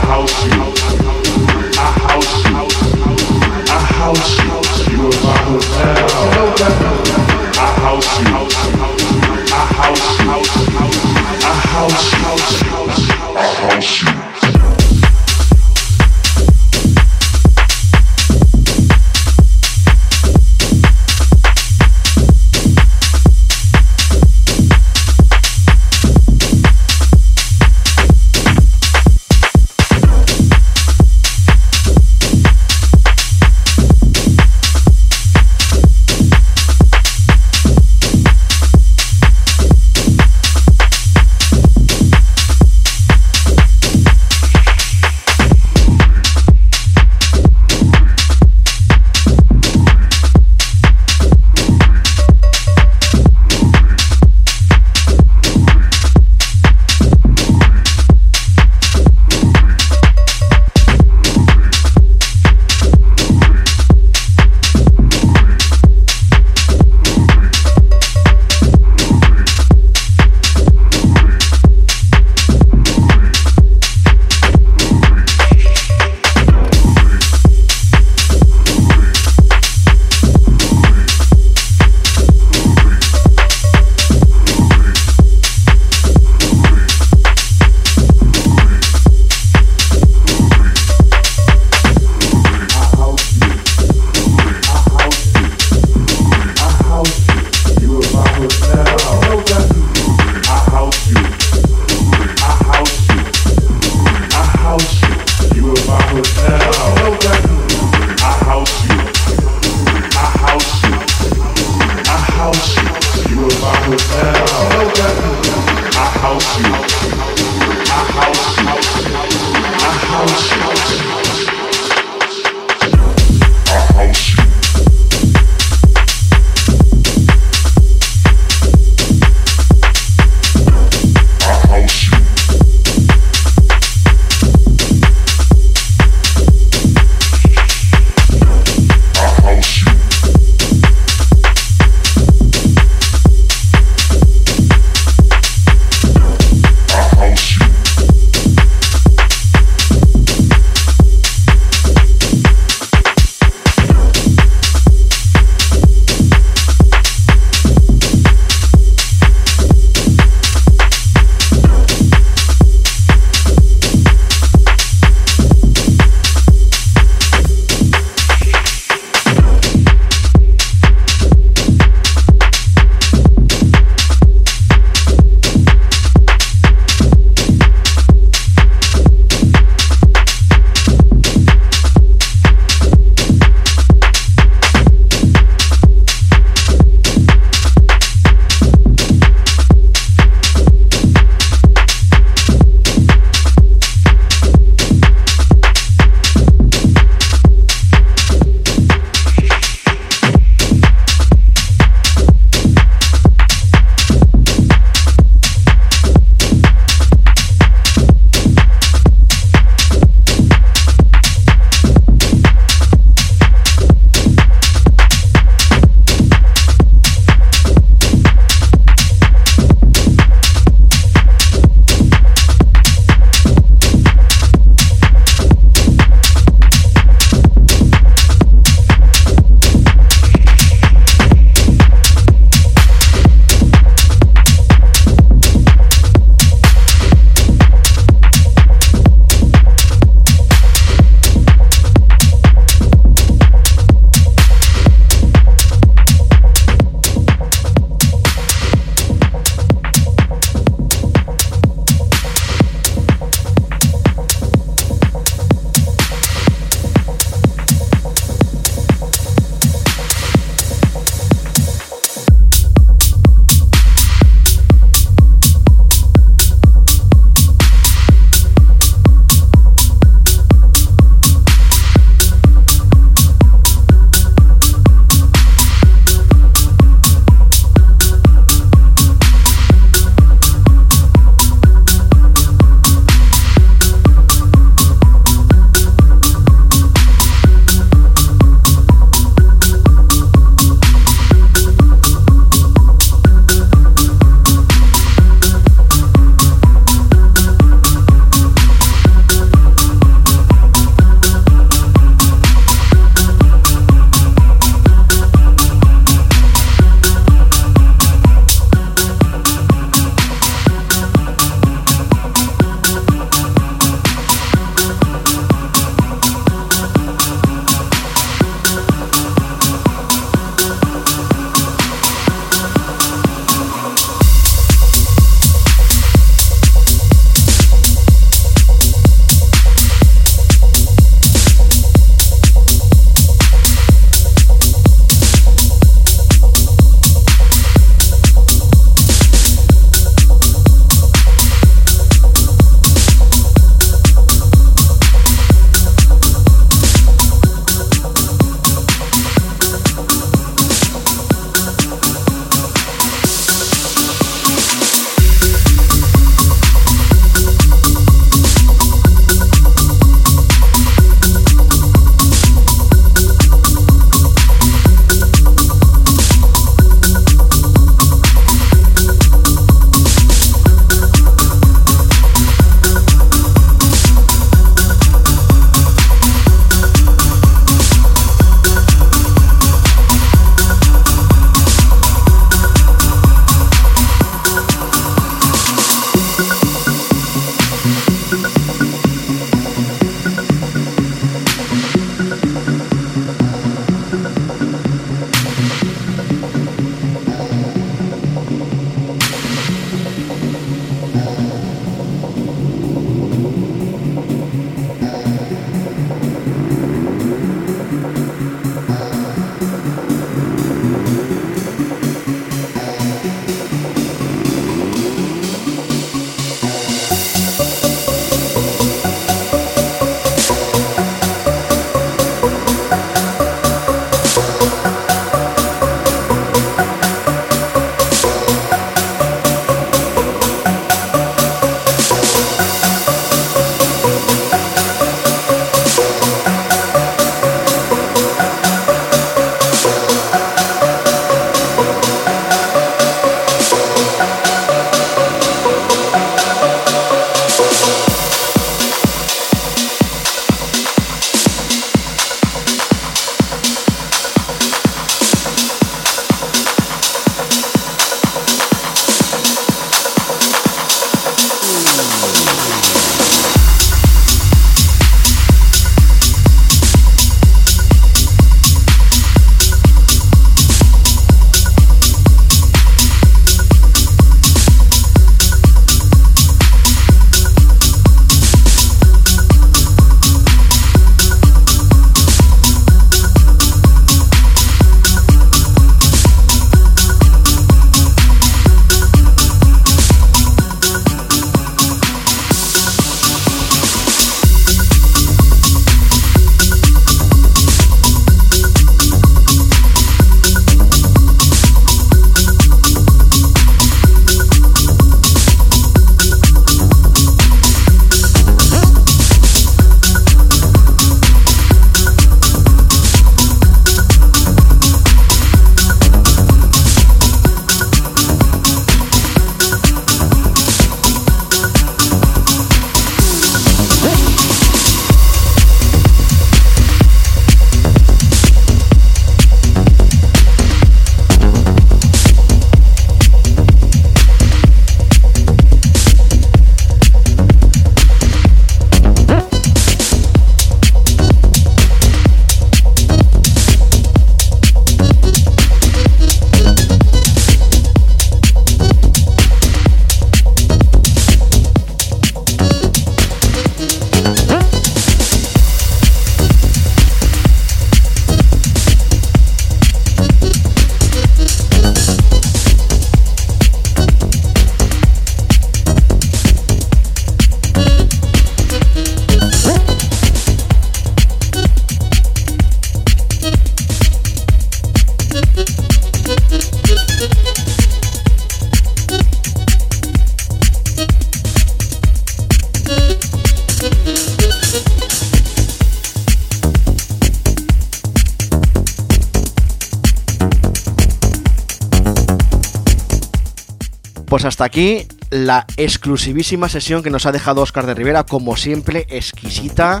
Speaker 4: hasta aquí la exclusivísima sesión que nos ha dejado Oscar de Rivera, como siempre, exquisita,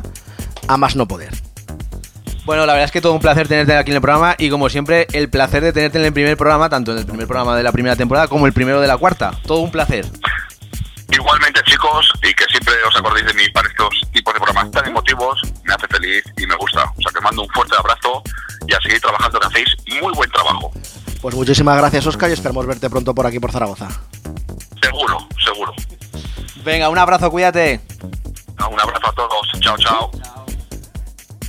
Speaker 4: a más no poder.
Speaker 5: Bueno, la verdad es que todo un placer tenerte aquí en el programa y como siempre el placer de tenerte en el primer programa, tanto en el primer programa de la primera temporada como el primero de la cuarta. Todo un placer.
Speaker 18: Igualmente, chicos, y que siempre os acordéis de mí para estos tipos de programas tan emotivos, me hace feliz y me gusta. O sea, que mando un fuerte abrazo y a seguir trabajando, que hacéis muy buen trabajo.
Speaker 4: Pues muchísimas gracias Oscar y esperamos verte pronto por aquí por Zaragoza.
Speaker 5: Venga, un abrazo, cuídate.
Speaker 18: Un abrazo a todos. Chao, chao.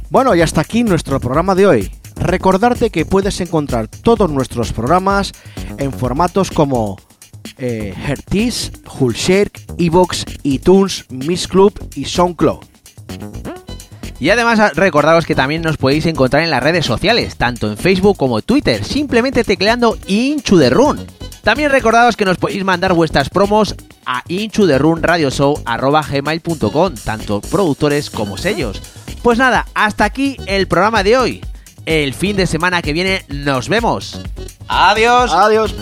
Speaker 4: Bueno, y hasta aquí nuestro programa de hoy. Recordarte que puedes encontrar todos nuestros programas en formatos como eh, Hertis, Hullshare, Evox, iTunes, Miss Club y SoundCloud.
Speaker 5: Y además recordaros que también nos podéis encontrar en las redes sociales, tanto en Facebook como Twitter, simplemente tecleando Inchu de Run. También recordaros que nos podéis mandar vuestras promos a inchuderunradioshow.gmail.com, tanto productores como sellos. Pues nada, hasta aquí el programa de hoy. El fin de semana que viene nos vemos. Adiós.
Speaker 4: Adiós.